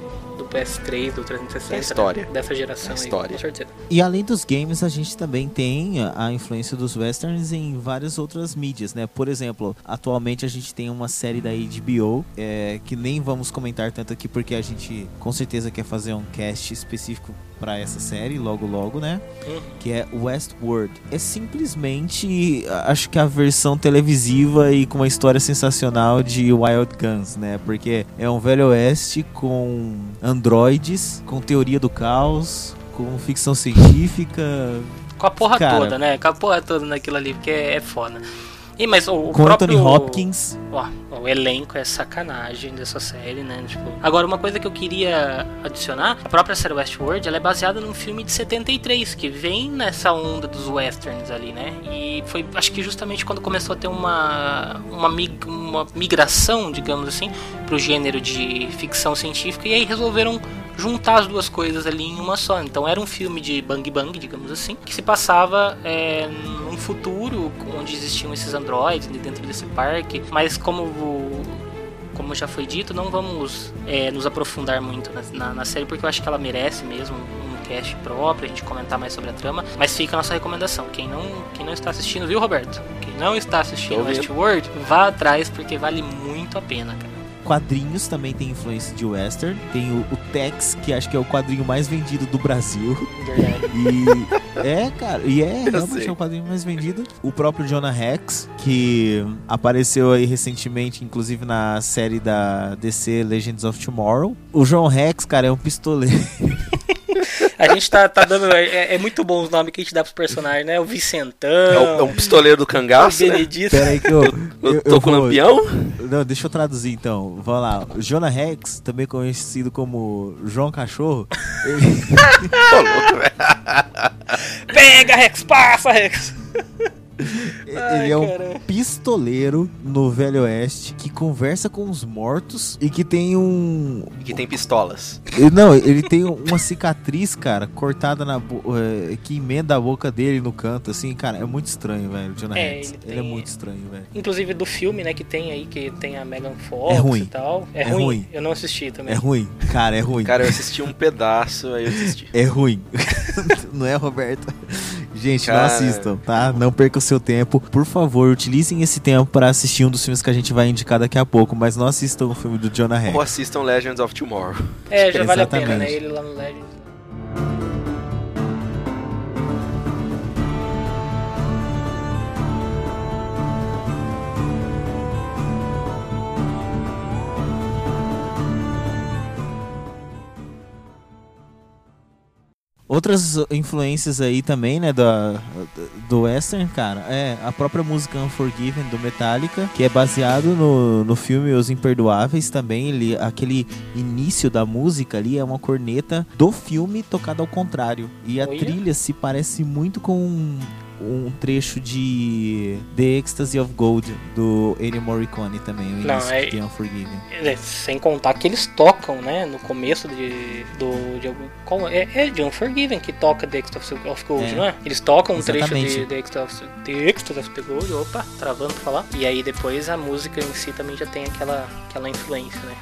PS3, do 360, Da história. né? dessa geração aí, história. com certeza. E além dos games, a gente também tem a- a influência dos westerns em várias outras mídias, né? Por exemplo, atualmente a gente tem uma série da HBO, é, que nem vamos comentar tanto aqui porque a gente com certeza quer fazer um cast específico para essa série logo logo, né? Uhum. Que é Westworld. É simplesmente, a- acho que a versão televisiva e com uma história sensacional de Wild Guns, né? Porque é um velho oeste com androides, com teoria do caos, com ficção científica, Com a porra Cara. toda, né? Com a porra toda naquilo ali, porque é, é foda. E, mas o, o com próprio... Anthony Hopkins. Ó, o elenco é sacanagem dessa série, né? Tipo, agora, uma coisa que eu queria adicionar: a própria série Westworld ela é baseada num filme de 73, que vem nessa onda dos westerns ali, né? E foi, acho que justamente quando começou a ter uma, uma, mig- uma migração, digamos assim, pro gênero de ficção científica, e aí resolveram juntar as duas coisas ali em uma só. Então era um filme de bang bang, digamos assim, que se passava é, num futuro onde existiam esses androides dentro desse parque, mas como o- como já foi dito, não vamos é, nos aprofundar muito na, na- na série, porque eu acho que ela merece mesmo um cast próprio, a gente comentar mais sobre a trama. Mas fica a nossa recomendação. Quem não, quem não está assistindo, viu, Roberto? Quem não está assistindo. Westworld, vá atrás, porque vale muito a pena, cara. Quadrinhos também tem influência de western. Tem o, o Tex, que acho que é o quadrinho mais vendido do Brasil. E é, cara, e é realmente sei. é o quadrinho mais vendido. O próprio Jonah Rex, que apareceu aí recentemente, inclusive na série da DC Legends of Tomorrow. O John Rex, cara, é um pistoleiro. A gente tá, tá dando. É, é muito bom os nomes que a gente dá pros personagens, né? O Vicentão. É, o- é um pistoleiro do o cangaço, né? Benedito. Pera aí que eu, Eu, eu, tô eu com o vou- lampião? Não, deixa eu traduzir então. Vamos lá. O Jonah Rex, também conhecido como João Cachorro, ele, Tô louco, velho. Pega, Rex, passa, Rex. Ai, ele é um caramba. pistoleiro no Velho Oeste que conversa com os mortos e que tem um. E que tem pistolas. ele- Não, ele tem uma cicatriz, cara, cortada na bo- eh, que emenda a boca dele no canto, assim, cara, é muito estranho, velho. Jonah É, ele Ele, é tem- muito estranho, velho. Inclusive do filme, né, que tem aí, que tem a Megan Fox É ruim. e tal. É, É ruim. ruim. Eu não assisti também. É ruim, cara, é ruim. Cara, eu assisti um pedaço, aí eu assisti. É ruim. não é, Roberto? Gente, não Cara. assistam, tá? Não percam o seu tempo. Por favor, utilizem esse tempo para assistir um dos filmes que a gente vai indicar daqui a pouco, mas não assistam o filme do Jonah Rex. Ou assistam Legends of Tomorrow. É, já vale a pena, né? Exatamente. Ele lá no Legends. Outras influências aí também, né, da, do western, cara, é a própria música Unforgiven do Metallica, que é baseado no, no filme Os Imperdoáveis também, ele, aquele início da música ali é uma corneta do filme tocada ao contrário. E a Olha. trilha se parece muito com um, trecho de The Ecstasy of Gold do Ennio Morricone também, o Não, início é- de Unforgiven. É, sem contar que eles tocam, né? No começo de. Do, de, algum- qual, é, é de Unforgiven que toca The Ecstasy of Gold, É. não é? Eles tocam um trecho Exatamente. de The Ecstasy, The Ecstasy of the Gold, opa, travando pra falar. E aí depois a música em si também já tem aquela, aquela influência, né?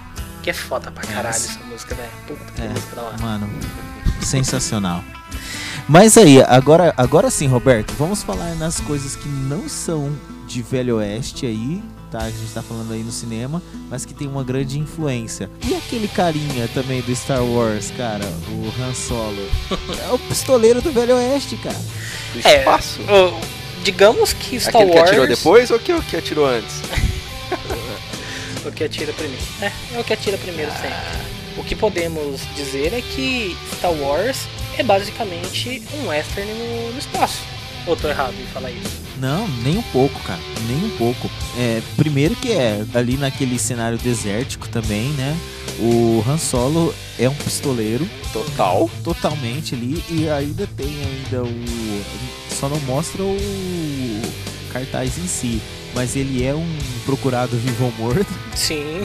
Que é foda pra caralho Essa. essa música, velho. Puta que É, música da hora. Mano, sensacional. Mas aí, agora, agora sim, Roberto, vamos falar nas coisas que não são de Velho Oeste aí, tá? A gente tá falando aí no cinema, mas que tem uma grande influência. E aquele carinha também do Star Wars, cara, o Han Solo. É o pistoleiro do Velho Oeste, cara. Do É, espaço. Ô, digamos que Star Aquele Wars. que atirou depois ou que, o que atirou antes? O que atira primeiro. É, é o que atira primeiro sempre. O que podemos dizer é que Star Wars é basicamente um western no, no espaço. Ou tô errado em falar isso? Não, nem um pouco, cara. Nem um pouco. É, primeiro que é ali naquele cenário desértico também, né? O Han Solo é um pistoleiro Total. totalmente ali e ainda tem ainda o só não mostra o cartaz em si, mas ele é um procurado vivo ou morto. Sim.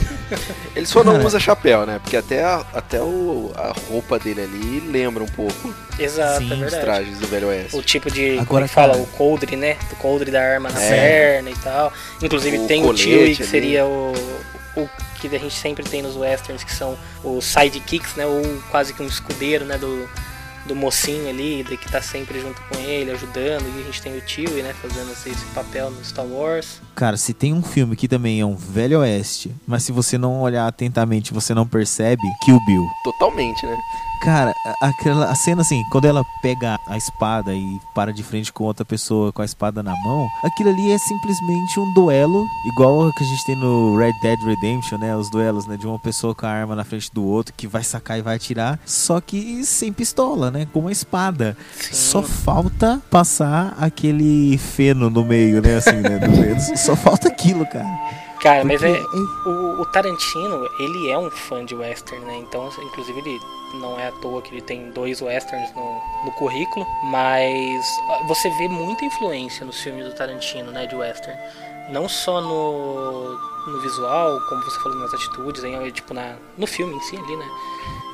Ele só não Cara. usa chapéu, né? Porque até, a, até o, a roupa dele ali lembra um pouco Exato, Sim, é os os verdade. trajes do Velho Oeste. O tipo de. como Agora, é que fala? cara- O coldre, né? O coldre da arma na É. perna e tal. Inclusive O tem o Chewie, que ali. seria o. O que a gente sempre tem nos westerns, que são os sidekicks, né? Ou quase que um escudeiro, né? Do, do mocinho ali, de que tá sempre junto com ele, ajudando. E a gente tem o Chewie, né? Fazendo esse, esse papel no Star Wars. Cara, se tem um filme que também é um velho oeste, mas se você não olhar atentamente, você não percebe, Kill Bill. Totalmente, né? Cara, aquela a cena assim, quando ela pega a espada e para de frente com outra pessoa com a espada na mão, aquilo ali é simplesmente um duelo, igual que a gente tem no Red Dead Redemption, né? Os duelos, né? De uma pessoa com a arma na frente do outro que vai sacar e vai atirar, só que sem pistola, né? Com uma espada. Sim. Só falta passar aquele feno no meio, né? Assim, né? Do. Só falta aquilo, cara. Cara, mas é. O, o Tarantino, ele é um fã de western, né? Então, inclusive, ele não é à toa que ele tem dois westerns no, no currículo, mas você vê muita influência nos filmes do Tarantino, né, de western. Não só no, no visual, como você falou, nas atitudes, hein, tipo, na, no filme em si ali, né?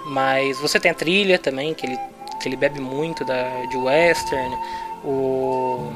Mas você tem a trilha também, que ele, que ele bebe muito da, de western. O,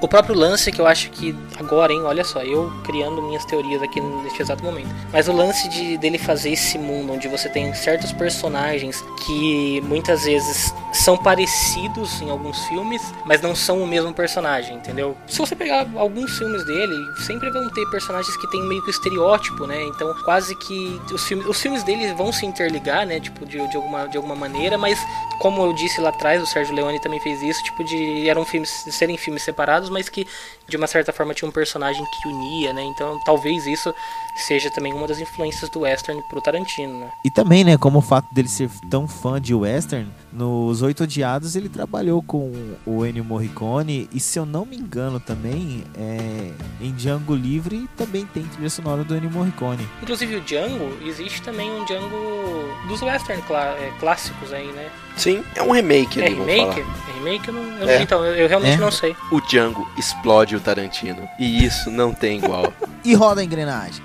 O próprio lance que eu acho que agora, hein, olha só, eu criando minhas teorias aqui neste exato momento. Mas o lance de dele fazer esse mundo onde você tem certos personagens que muitas vezes são parecidos em alguns filmes, mas não são o mesmo personagem, entendeu? Se você pegar alguns filmes dele, sempre vão ter personagens que tem meio que estereótipo, né? Então, quase que os filmes, os filmes dele vão se interligar, né? Tipo, de, de, alguma, de alguma maneira, mas como eu disse lá atrás, o Sérgio Leone também fez isso, tipo, de eram filmes, serem filmes separados, mas que de uma certa forma tinha um personagem que unia, né? Então, talvez isso seja também uma das influências do western pro Tarantino, né? E também, né, como o fato dele ser tão fã de western, nos Oito Odiados ele trabalhou com o Ennio Morricone e se eu não me engano também, é, em Django Livre também tem trilha sonora do Ennio Morricone. Inclusive o Django, existe também um Django dos western clá é, clássicos aí, né? Sim, é um remake É ali, vamos remake? falar. Remake? Eu não, eu- É. Então, eu, eu realmente É. não sei. O Django explode o Tarantino. E isso não tem igual. E roda a engrenagem.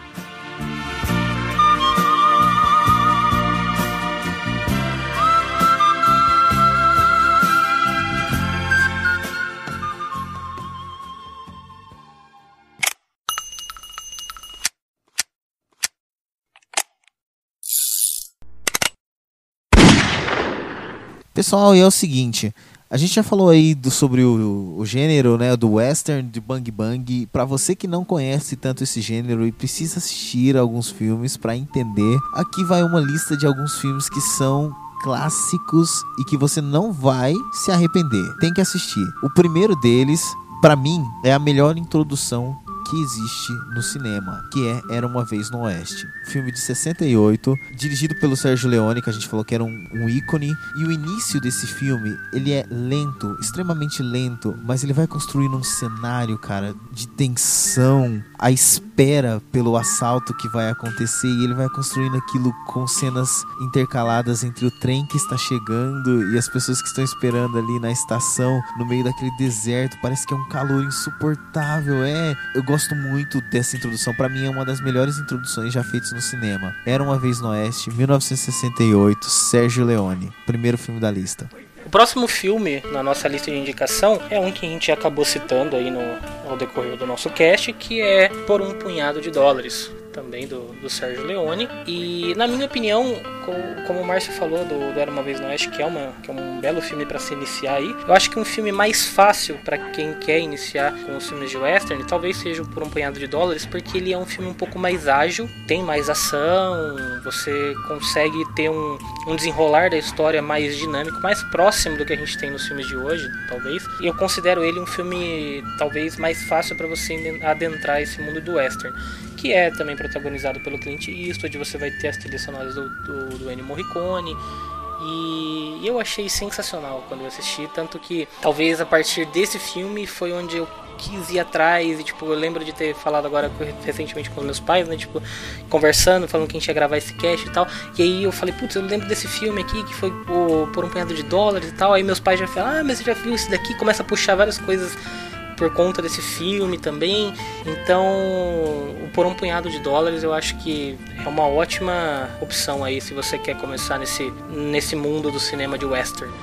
Pessoal, e é o seguinte, a gente já falou aí do- sobre o, o gênero, né, do western, de bang bang. Pra você que não conhece tanto esse gênero e precisa assistir alguns filmes pra entender, aqui vai uma lista de alguns filmes que são clássicos e que você não vai se arrepender. Tem que assistir. O primeiro deles, pra mim, é a melhor introdução que existe no cinema, que é Era Uma Vez no Oeste. Filme de 68, dirigido pelo Sérgio Leone, que a gente falou que era um, um ícone. E o início desse filme, ele é lento, extremamente lento, mas ele vai construindo um cenário, cara, de tensão, a espera pelo assalto que vai acontecer, e ele vai construindo aquilo com cenas intercaladas entre o trem que está chegando e as pessoas que estão esperando ali na estação, no meio daquele deserto. Parece que é um calor insuportável. É, eu gosto muito dessa introdução. Pra mim é uma das melhores introduções já feitas no cinema. Era uma vez no Oeste, 1968, Sérgio Leone, primeiro filme da lista. Próximo filme na nossa lista de indicação é um que a gente acabou citando aí no, ao decorrer do nosso cast, que é Por um Punhado de Dólares, também do, do Sérgio Leone. E na minha opinião, co- como o Márcio falou do, do Era Uma Vez no Oeste, que é, uma, que é um belo filme para se iniciar aí, eu acho que um filme mais fácil para quem quer iniciar com os filmes de western, talvez seja Por um Punhado de Dólares, porque ele é um filme um pouco mais ágil, tem mais ação, você consegue ter um, um desenrolar da história mais dinâmico, mais próximo do que a gente tem nos filmes de hoje, talvez. E eu considero ele um filme talvez mais fácil para você adentrar esse mundo do western, que é também protagonizado pelo Clint Eastwood, você vai ter as trilhas sonoras do, do, do Ennio Morricone. E eu achei sensacional quando eu assisti, tanto que talvez a partir desse filme foi onde eu quis ir atrás e tipo, eu lembro de ter falado agora recentemente com os meus pais, né, tipo, conversando, falando que a gente ia gravar esse cast e tal. E aí eu falei, putz, eu lembro desse filme aqui que foi por um punhado de dólares e tal. Aí meus pais já falaram, ah, mas você já viu esse daqui? Começa a puxar várias coisas por conta desse filme também. Então, Por um Punhado de Dólares eu acho que é uma ótima opção aí se você quer começar nesse, nesse mundo do cinema de western.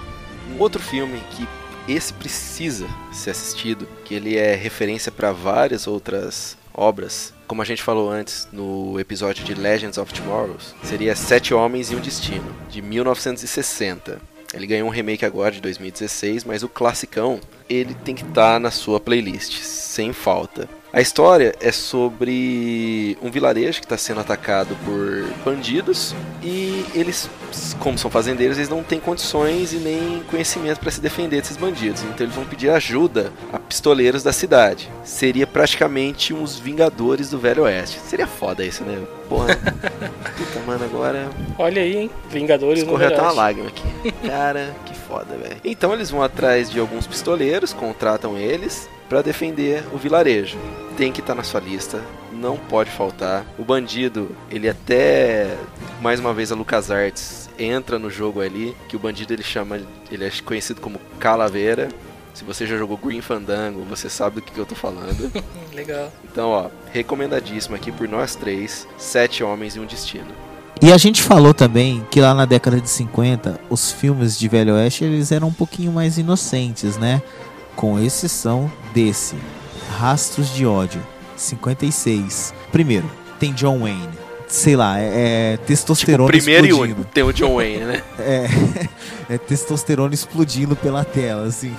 Outro filme que esse precisa ser assistido, que ele é referência para várias outras obras, como a gente falou antes no episódio de Legends of Tomorrow, seria Sete Homens e um Destino, de 1960. Ele ganhou um remake agora de 2016, mas o classicão ele tem que estar na sua playlist, sem falta. A história é sobre um vilarejo que está sendo atacado por bandidos e eles, como são fazendeiros, eles não têm condições e nem conhecimento para se defender desses bandidos. Então eles vão pedir ajuda a pistoleiros da cidade. Seria praticamente uns Vingadores do Velho Oeste. Seria foda isso, né? Porra, puta, mano, agora Olha aí, hein? Vingadores Escorreu até uma lágrima aqui. Cara, que foda, velho. Então eles vão atrás de alguns pistoleiros, contratam eles pra defender o vilarejo. Tem que estar na sua lista, não pode faltar. O bandido, ele até mais uma vez a LucasArts entra no jogo ali, que o bandido ele chama, ele é conhecido como Calaveira. Se você já jogou Green Fandango, você sabe do que, que eu tô falando. Legal. Então, ó, recomendadíssimo aqui por nós três, Sete Homens e um Destino. E a gente falou também que lá na década de 50, os filmes de Velho Oeste eles eram um pouquinho mais inocentes, né? com exceção desse Rastros de Ódio 56. Primeiro, tem John Wayne. Sei lá, é, é testosterona Tipo, primeiro e explodindo. único. Tem o John Wayne, né? É, é testosterona explodindo pela tela, assim.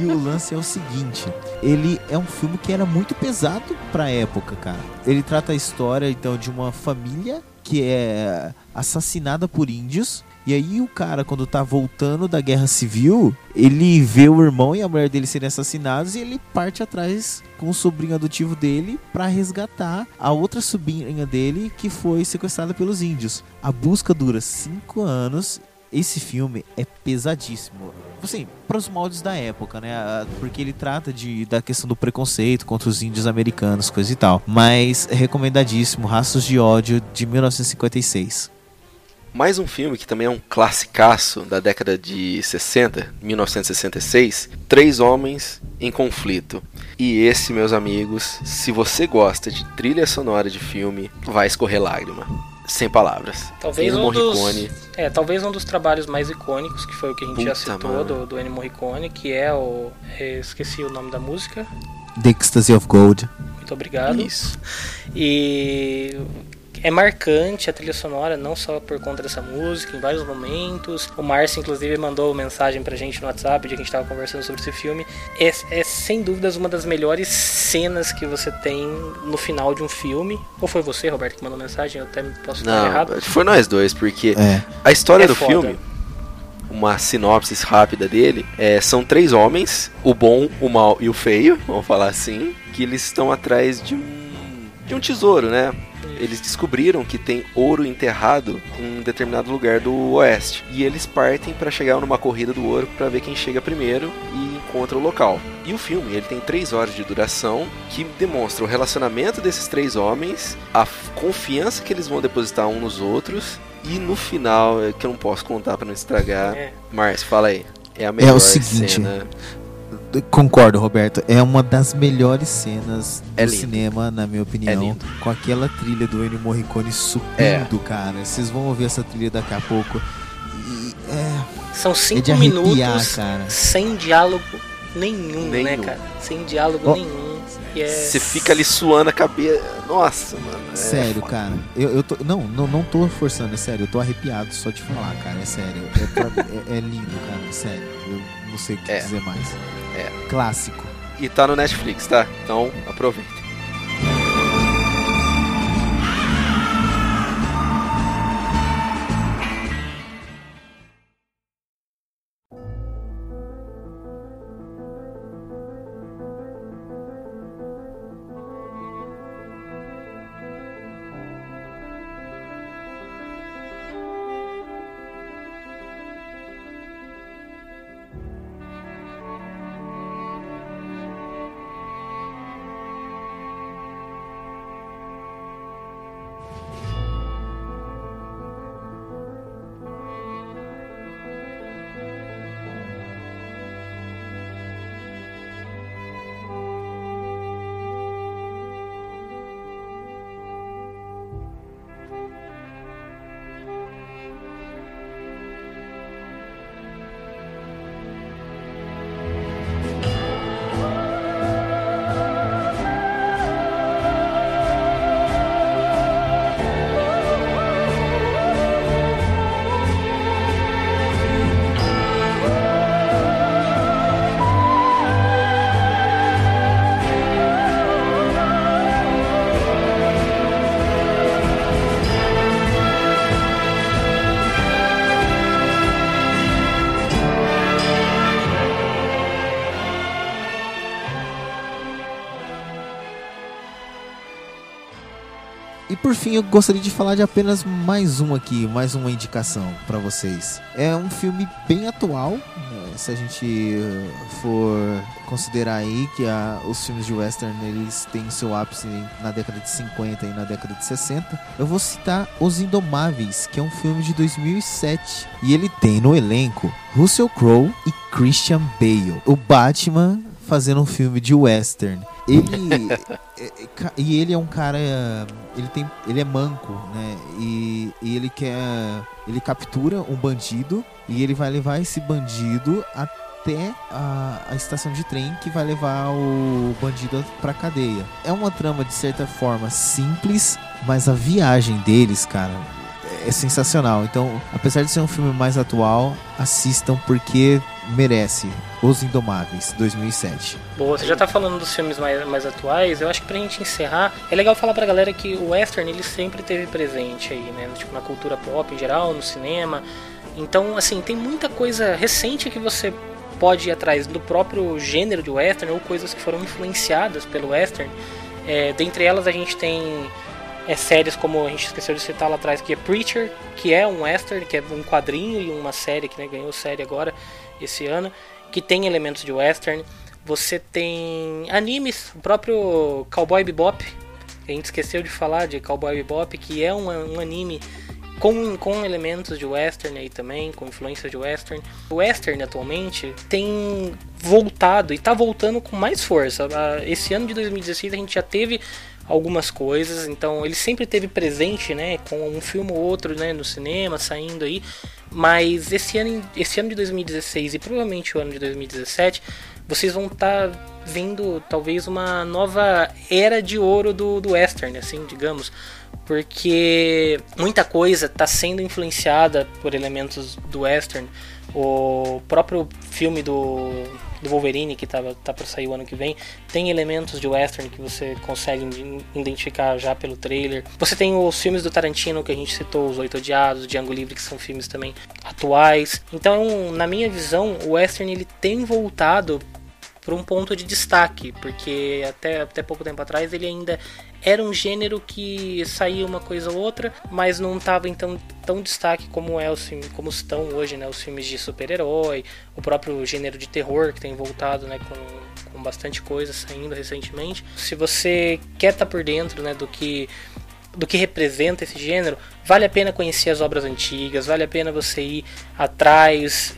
E o lance é o seguinte: ele é um filme que era muito pesado pra época, cara. Ele trata a história, então, de uma família que é assassinada por índios. E aí o cara, quando tá voltando da guerra civil, ele vê o irmão e a mulher dele serem assassinados e ele parte atrás com o sobrinho adotivo dele pra resgatar a outra sobrinha dele que foi sequestrada pelos índios. A busca dura cinco anos. Esse filme é pesadíssimo. Assim, para os moldes da época, né? Porque ele trata de, da questão do preconceito contra os índios americanos, coisa e tal. Mas é recomendadíssimo, Rastros de Ódio, de 1956. Mais um filme que também é um classicaço da década de 60, 1966, Três Homens em Conflito. E esse, meus amigos, se você gosta de trilha sonora de filme, vai escorrer lágrima. Sem palavras. Talvez Ennio um dos, Morricone, é, talvez um dos trabalhos mais icônicos, que foi o que a gente já Puta, citou mano. do, do Ennio Morricone, que é o. é, esqueci o nome da música. The Ecstasy of Gold. Muito obrigado. Isso. E é marcante a trilha sonora, não só por conta dessa música, em vários momentos. O Márcio, inclusive, mandou mensagem pra gente no WhatsApp, de que a gente tava conversando sobre esse filme. É, é sem dúvidas uma das melhores cenas que você tem no final de um filme. Ou foi você, Roberto, que mandou mensagem? Eu até posso estar Não, errado. foi nós dois, porque É. a história É do foda. filme, uma sinopse rápida dele, é, são três homens, o bom, o mal e o feio, vamos falar assim, que eles estão atrás de um, de um tesouro, né? Eles descobriram que tem ouro enterrado em um determinado lugar do oeste. E eles partem para chegar numa corrida do ouro para ver quem chega primeiro e encontra o local. E o filme, ele tem três horas de duração que demonstra o relacionamento desses três homens, a confiança que eles vão depositar um nos outros e no final, é que eu não posso contar para não estragar. É. Márcio, fala aí. É a melhor seguinte, cena. Concordo, Roberto. É uma das melhores cenas do É lindo. cinema, na minha opinião. É. Com aquela trilha do Ennio Morricone subindo, cara. Vocês vão ouvir essa trilha daqui a pouco. E é, São é cinco de arrepiar, minutos cara. sem diálogo nenhum, né, Nenhum. cara? Sem diálogo Ó. nenhum. É... Você fica ali suando a cabeça. Nossa, mano. é Sério, foda. cara. Eu, eu tô. Não, não, não tô forçando, é sério. Eu tô arrepiado só de falar, cara. É sério. É, pra- é- é lindo, cara. É sério. Eu não sei o que É. dizer mais. É. Clássico. E tá no Netflix, tá? Então aproveita. Por fim, eu gostaria de falar de apenas mais um aqui, mais uma indicação pra vocês. É um filme bem atual, né, se a gente eh, for considerar aí que a- os filmes de western eles têm seu ápice na década de 50 e na década de 60. Eu vou citar Os Indomáveis, que é um filme de 2007 e ele tem no elenco Russell Crowe e Christian Bale. O Batman fazendo um filme de western. Ele é, ca- e ele é um cara ele tem ele é manco né e, e ele quer ele captura um bandido e ele vai levar esse bandido até a, a estação de trem que vai levar o bandido pra cadeia. É uma trama de certa forma simples, mas a viagem deles, cara, é sensacional. Então, apesar de ser um filme mais atual, assistam porque merece. Os Indomáveis, 2007. Boa, você já tá falando dos filmes mais, mais atuais, eu acho que pra gente encerrar, é legal falar pra galera que o western ele sempre teve presente aí, né? Tipo, na cultura pop em geral, no cinema. Então, assim, tem muita coisa recente que você pode ir atrás do próprio gênero de western ou coisas que foram influenciadas pelo western. É, dentre elas a gente tem é, séries como a gente esqueceu de citar lá atrás, que é Preacher, que é um western, que é um quadrinho e uma série que né, ganhou série agora esse ano, que tem elementos de western. Você tem animes, o próprio Cowboy Bebop, a gente esqueceu de falar de Cowboy Bebop, que é um, um anime com, com elementos de western aí também, com influência de western. O western atualmente tem voltado e está voltando com mais força. Esse ano de 2016 a gente já teve algumas coisas, então ele sempre teve presente, né, com um filme ou outro, né, no cinema, saindo aí, mas esse ano, esse ano de 2016 e provavelmente o ano de 2017, vocês vão estar tá vendo talvez uma nova era de ouro do, do western, assim, digamos, porque muita coisa está sendo influenciada por elementos do western. O próprio filme do do Wolverine, que tá, tá para sair o ano que vem, tem elementos de western que você consegue identificar já pelo trailer. Você tem os filmes do Tarantino que a gente citou, Os Oito Odiados, Django Livre, que são filmes também atuais. Então, na minha visão, o western ele tem voltado para um ponto de destaque, porque até, até pouco tempo atrás ele ainda era um gênero que saía uma coisa ou outra, mas não estava então tão destaque como é o como estão hoje, né, os filmes de super-herói, o próprio gênero de terror que tem voltado, né, com, com bastante coisa saindo recentemente. Se você quer estar tá por dentro, né, do que do que representa esse gênero, vale a pena conhecer as obras antigas, vale a pena você ir atrás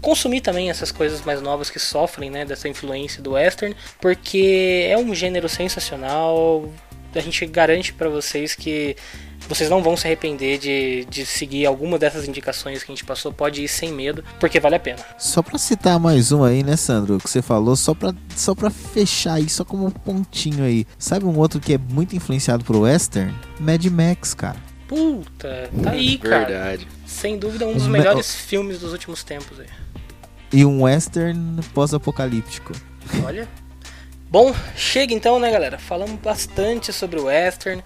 consumir também essas coisas mais novas que sofrem né, dessa influência do western, porque é um gênero sensacional, a gente garante para vocês que vocês não vão se arrepender de, de seguir alguma dessas indicações que a gente passou. Pode ir sem medo, porque vale a pena. Só pra citar mais um aí, né, Sandro? Que você falou, só pra, só pra fechar aí, só como um pontinho aí. Sabe um outro que é muito influenciado pro western? Mad Max, cara. Puta, tá aí, cara. Verdade. Sem dúvida, um dos melhores filmes dos últimos tempos aí. E um western pós-apocalíptico. Olha. Bom, chega então, né, galera? Falamos bastante sobre o western.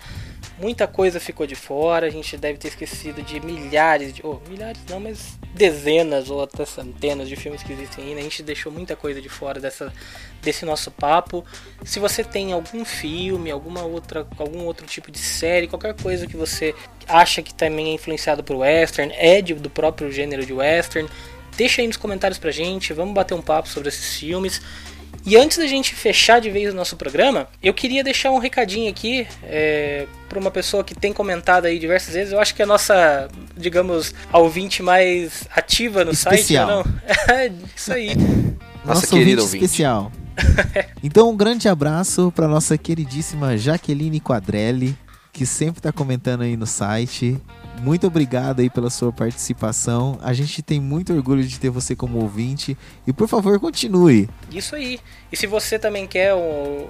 Muita coisa ficou de fora. A gente deve ter esquecido de milhares de. Oh, milhares não, mas dezenas ou até centenas de filmes que existem ainda. A gente deixou muita coisa de fora dessa, desse nosso papo. Se você tem algum filme, alguma outra, algum outro tipo de série, qualquer coisa que você acha que também é influenciado por western, é de, do próprio gênero de western, deixa aí nos comentários pra gente. Vamos bater um papo sobre esses filmes. E antes da gente fechar de vez o nosso programa, eu queria deixar um recadinho aqui é, para uma pessoa que tem comentado aí diversas vezes. Eu acho que é a nossa, digamos, a ouvinte mais ativa no especial. site, não? É isso aí. nossa querida ouvinte especial. então, um grande abraço para nossa queridíssima Jaqueline Quadrelli, que sempre está comentando aí no site muito obrigado aí pela sua participação. A gente tem muito orgulho de ter você como ouvinte e por favor continue. Isso aí. E se você também quer um,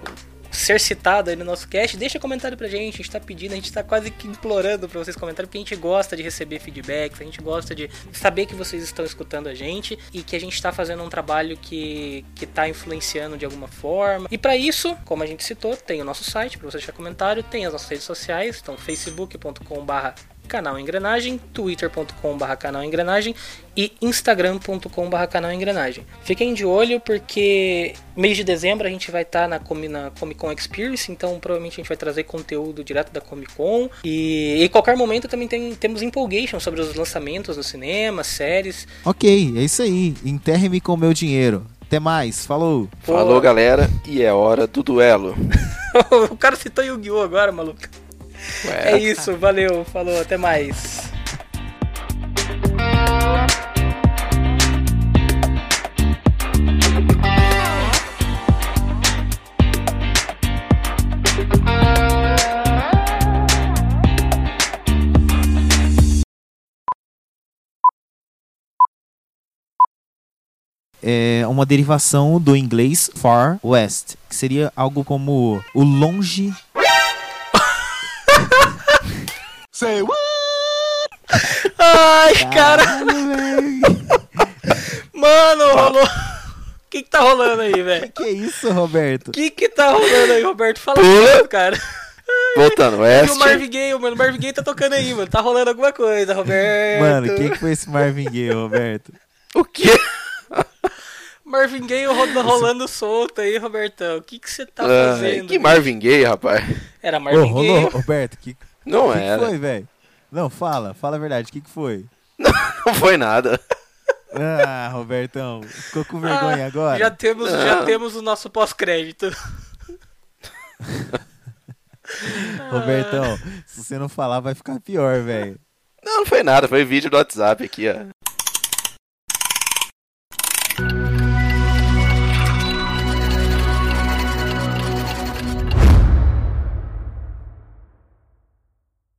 ser citado aí no nosso cast, deixa comentário pra gente. A gente tá pedindo, a gente tá quase que implorando pra vocês comentarem, porque a gente gosta de receber feedbacks, a gente gosta de saber que vocês estão escutando a gente e que a gente tá fazendo um trabalho que, que tá influenciando de alguma forma. E para isso, como a gente citou, tem o nosso site pra você deixar comentário, tem as nossas redes sociais, então facebook.com/barra canal Engrenagem, twitter.com.br canal Engrenagem e instagram.com.br canal Engrenagem. Fiquem de olho porque mês de dezembro a gente vai estar tá na, na Comic Con Experience, então provavelmente a gente vai trazer conteúdo direto da Comic Con e em qualquer momento também tem, temos empolgation sobre os lançamentos no cinema, séries. Ok, é isso aí. Enterre-me com o meu dinheiro. Até mais, falou! Falou, galera, e é hora do duelo. o cara citou Yu-Gi-Oh! agora, maluco. Ué. É isso, valeu, falou, até mais. é uma derivação do inglês Far West, que seria algo como o longe. Say what? Ai, cara, Caralho, mano, rolou. O que que tá rolando aí, velho? Que isso, Roberto? O que que tá rolando aí, Roberto? Fala Pula. tudo, cara. Voltando, E West. o Marvin Gaye, mano, o Marvin Gaye tá tocando aí, mano. Tá rolando alguma coisa, Roberto. Mano, quem que foi esse Marvin Gaye, Roberto? O quê? Marvin Gaye rolando, rolando solto aí, Robertão. O que que você tá Ah, fazendo? que Marvin Gaye, rapaz. Era Ô, Marvin rolou, Gaye. Roberto, que, Não que, que era. foi, velho? Não, fala, fala a verdade, o que, que foi? Não foi nada. Ah, Robertão, ficou com vergonha Ah, agora? Já temos, já Não. temos o nosso pós-crédito. Robertão, se você não falar vai ficar pior, velho. Não, não foi nada. Foi vídeo do WhatsApp aqui, ó.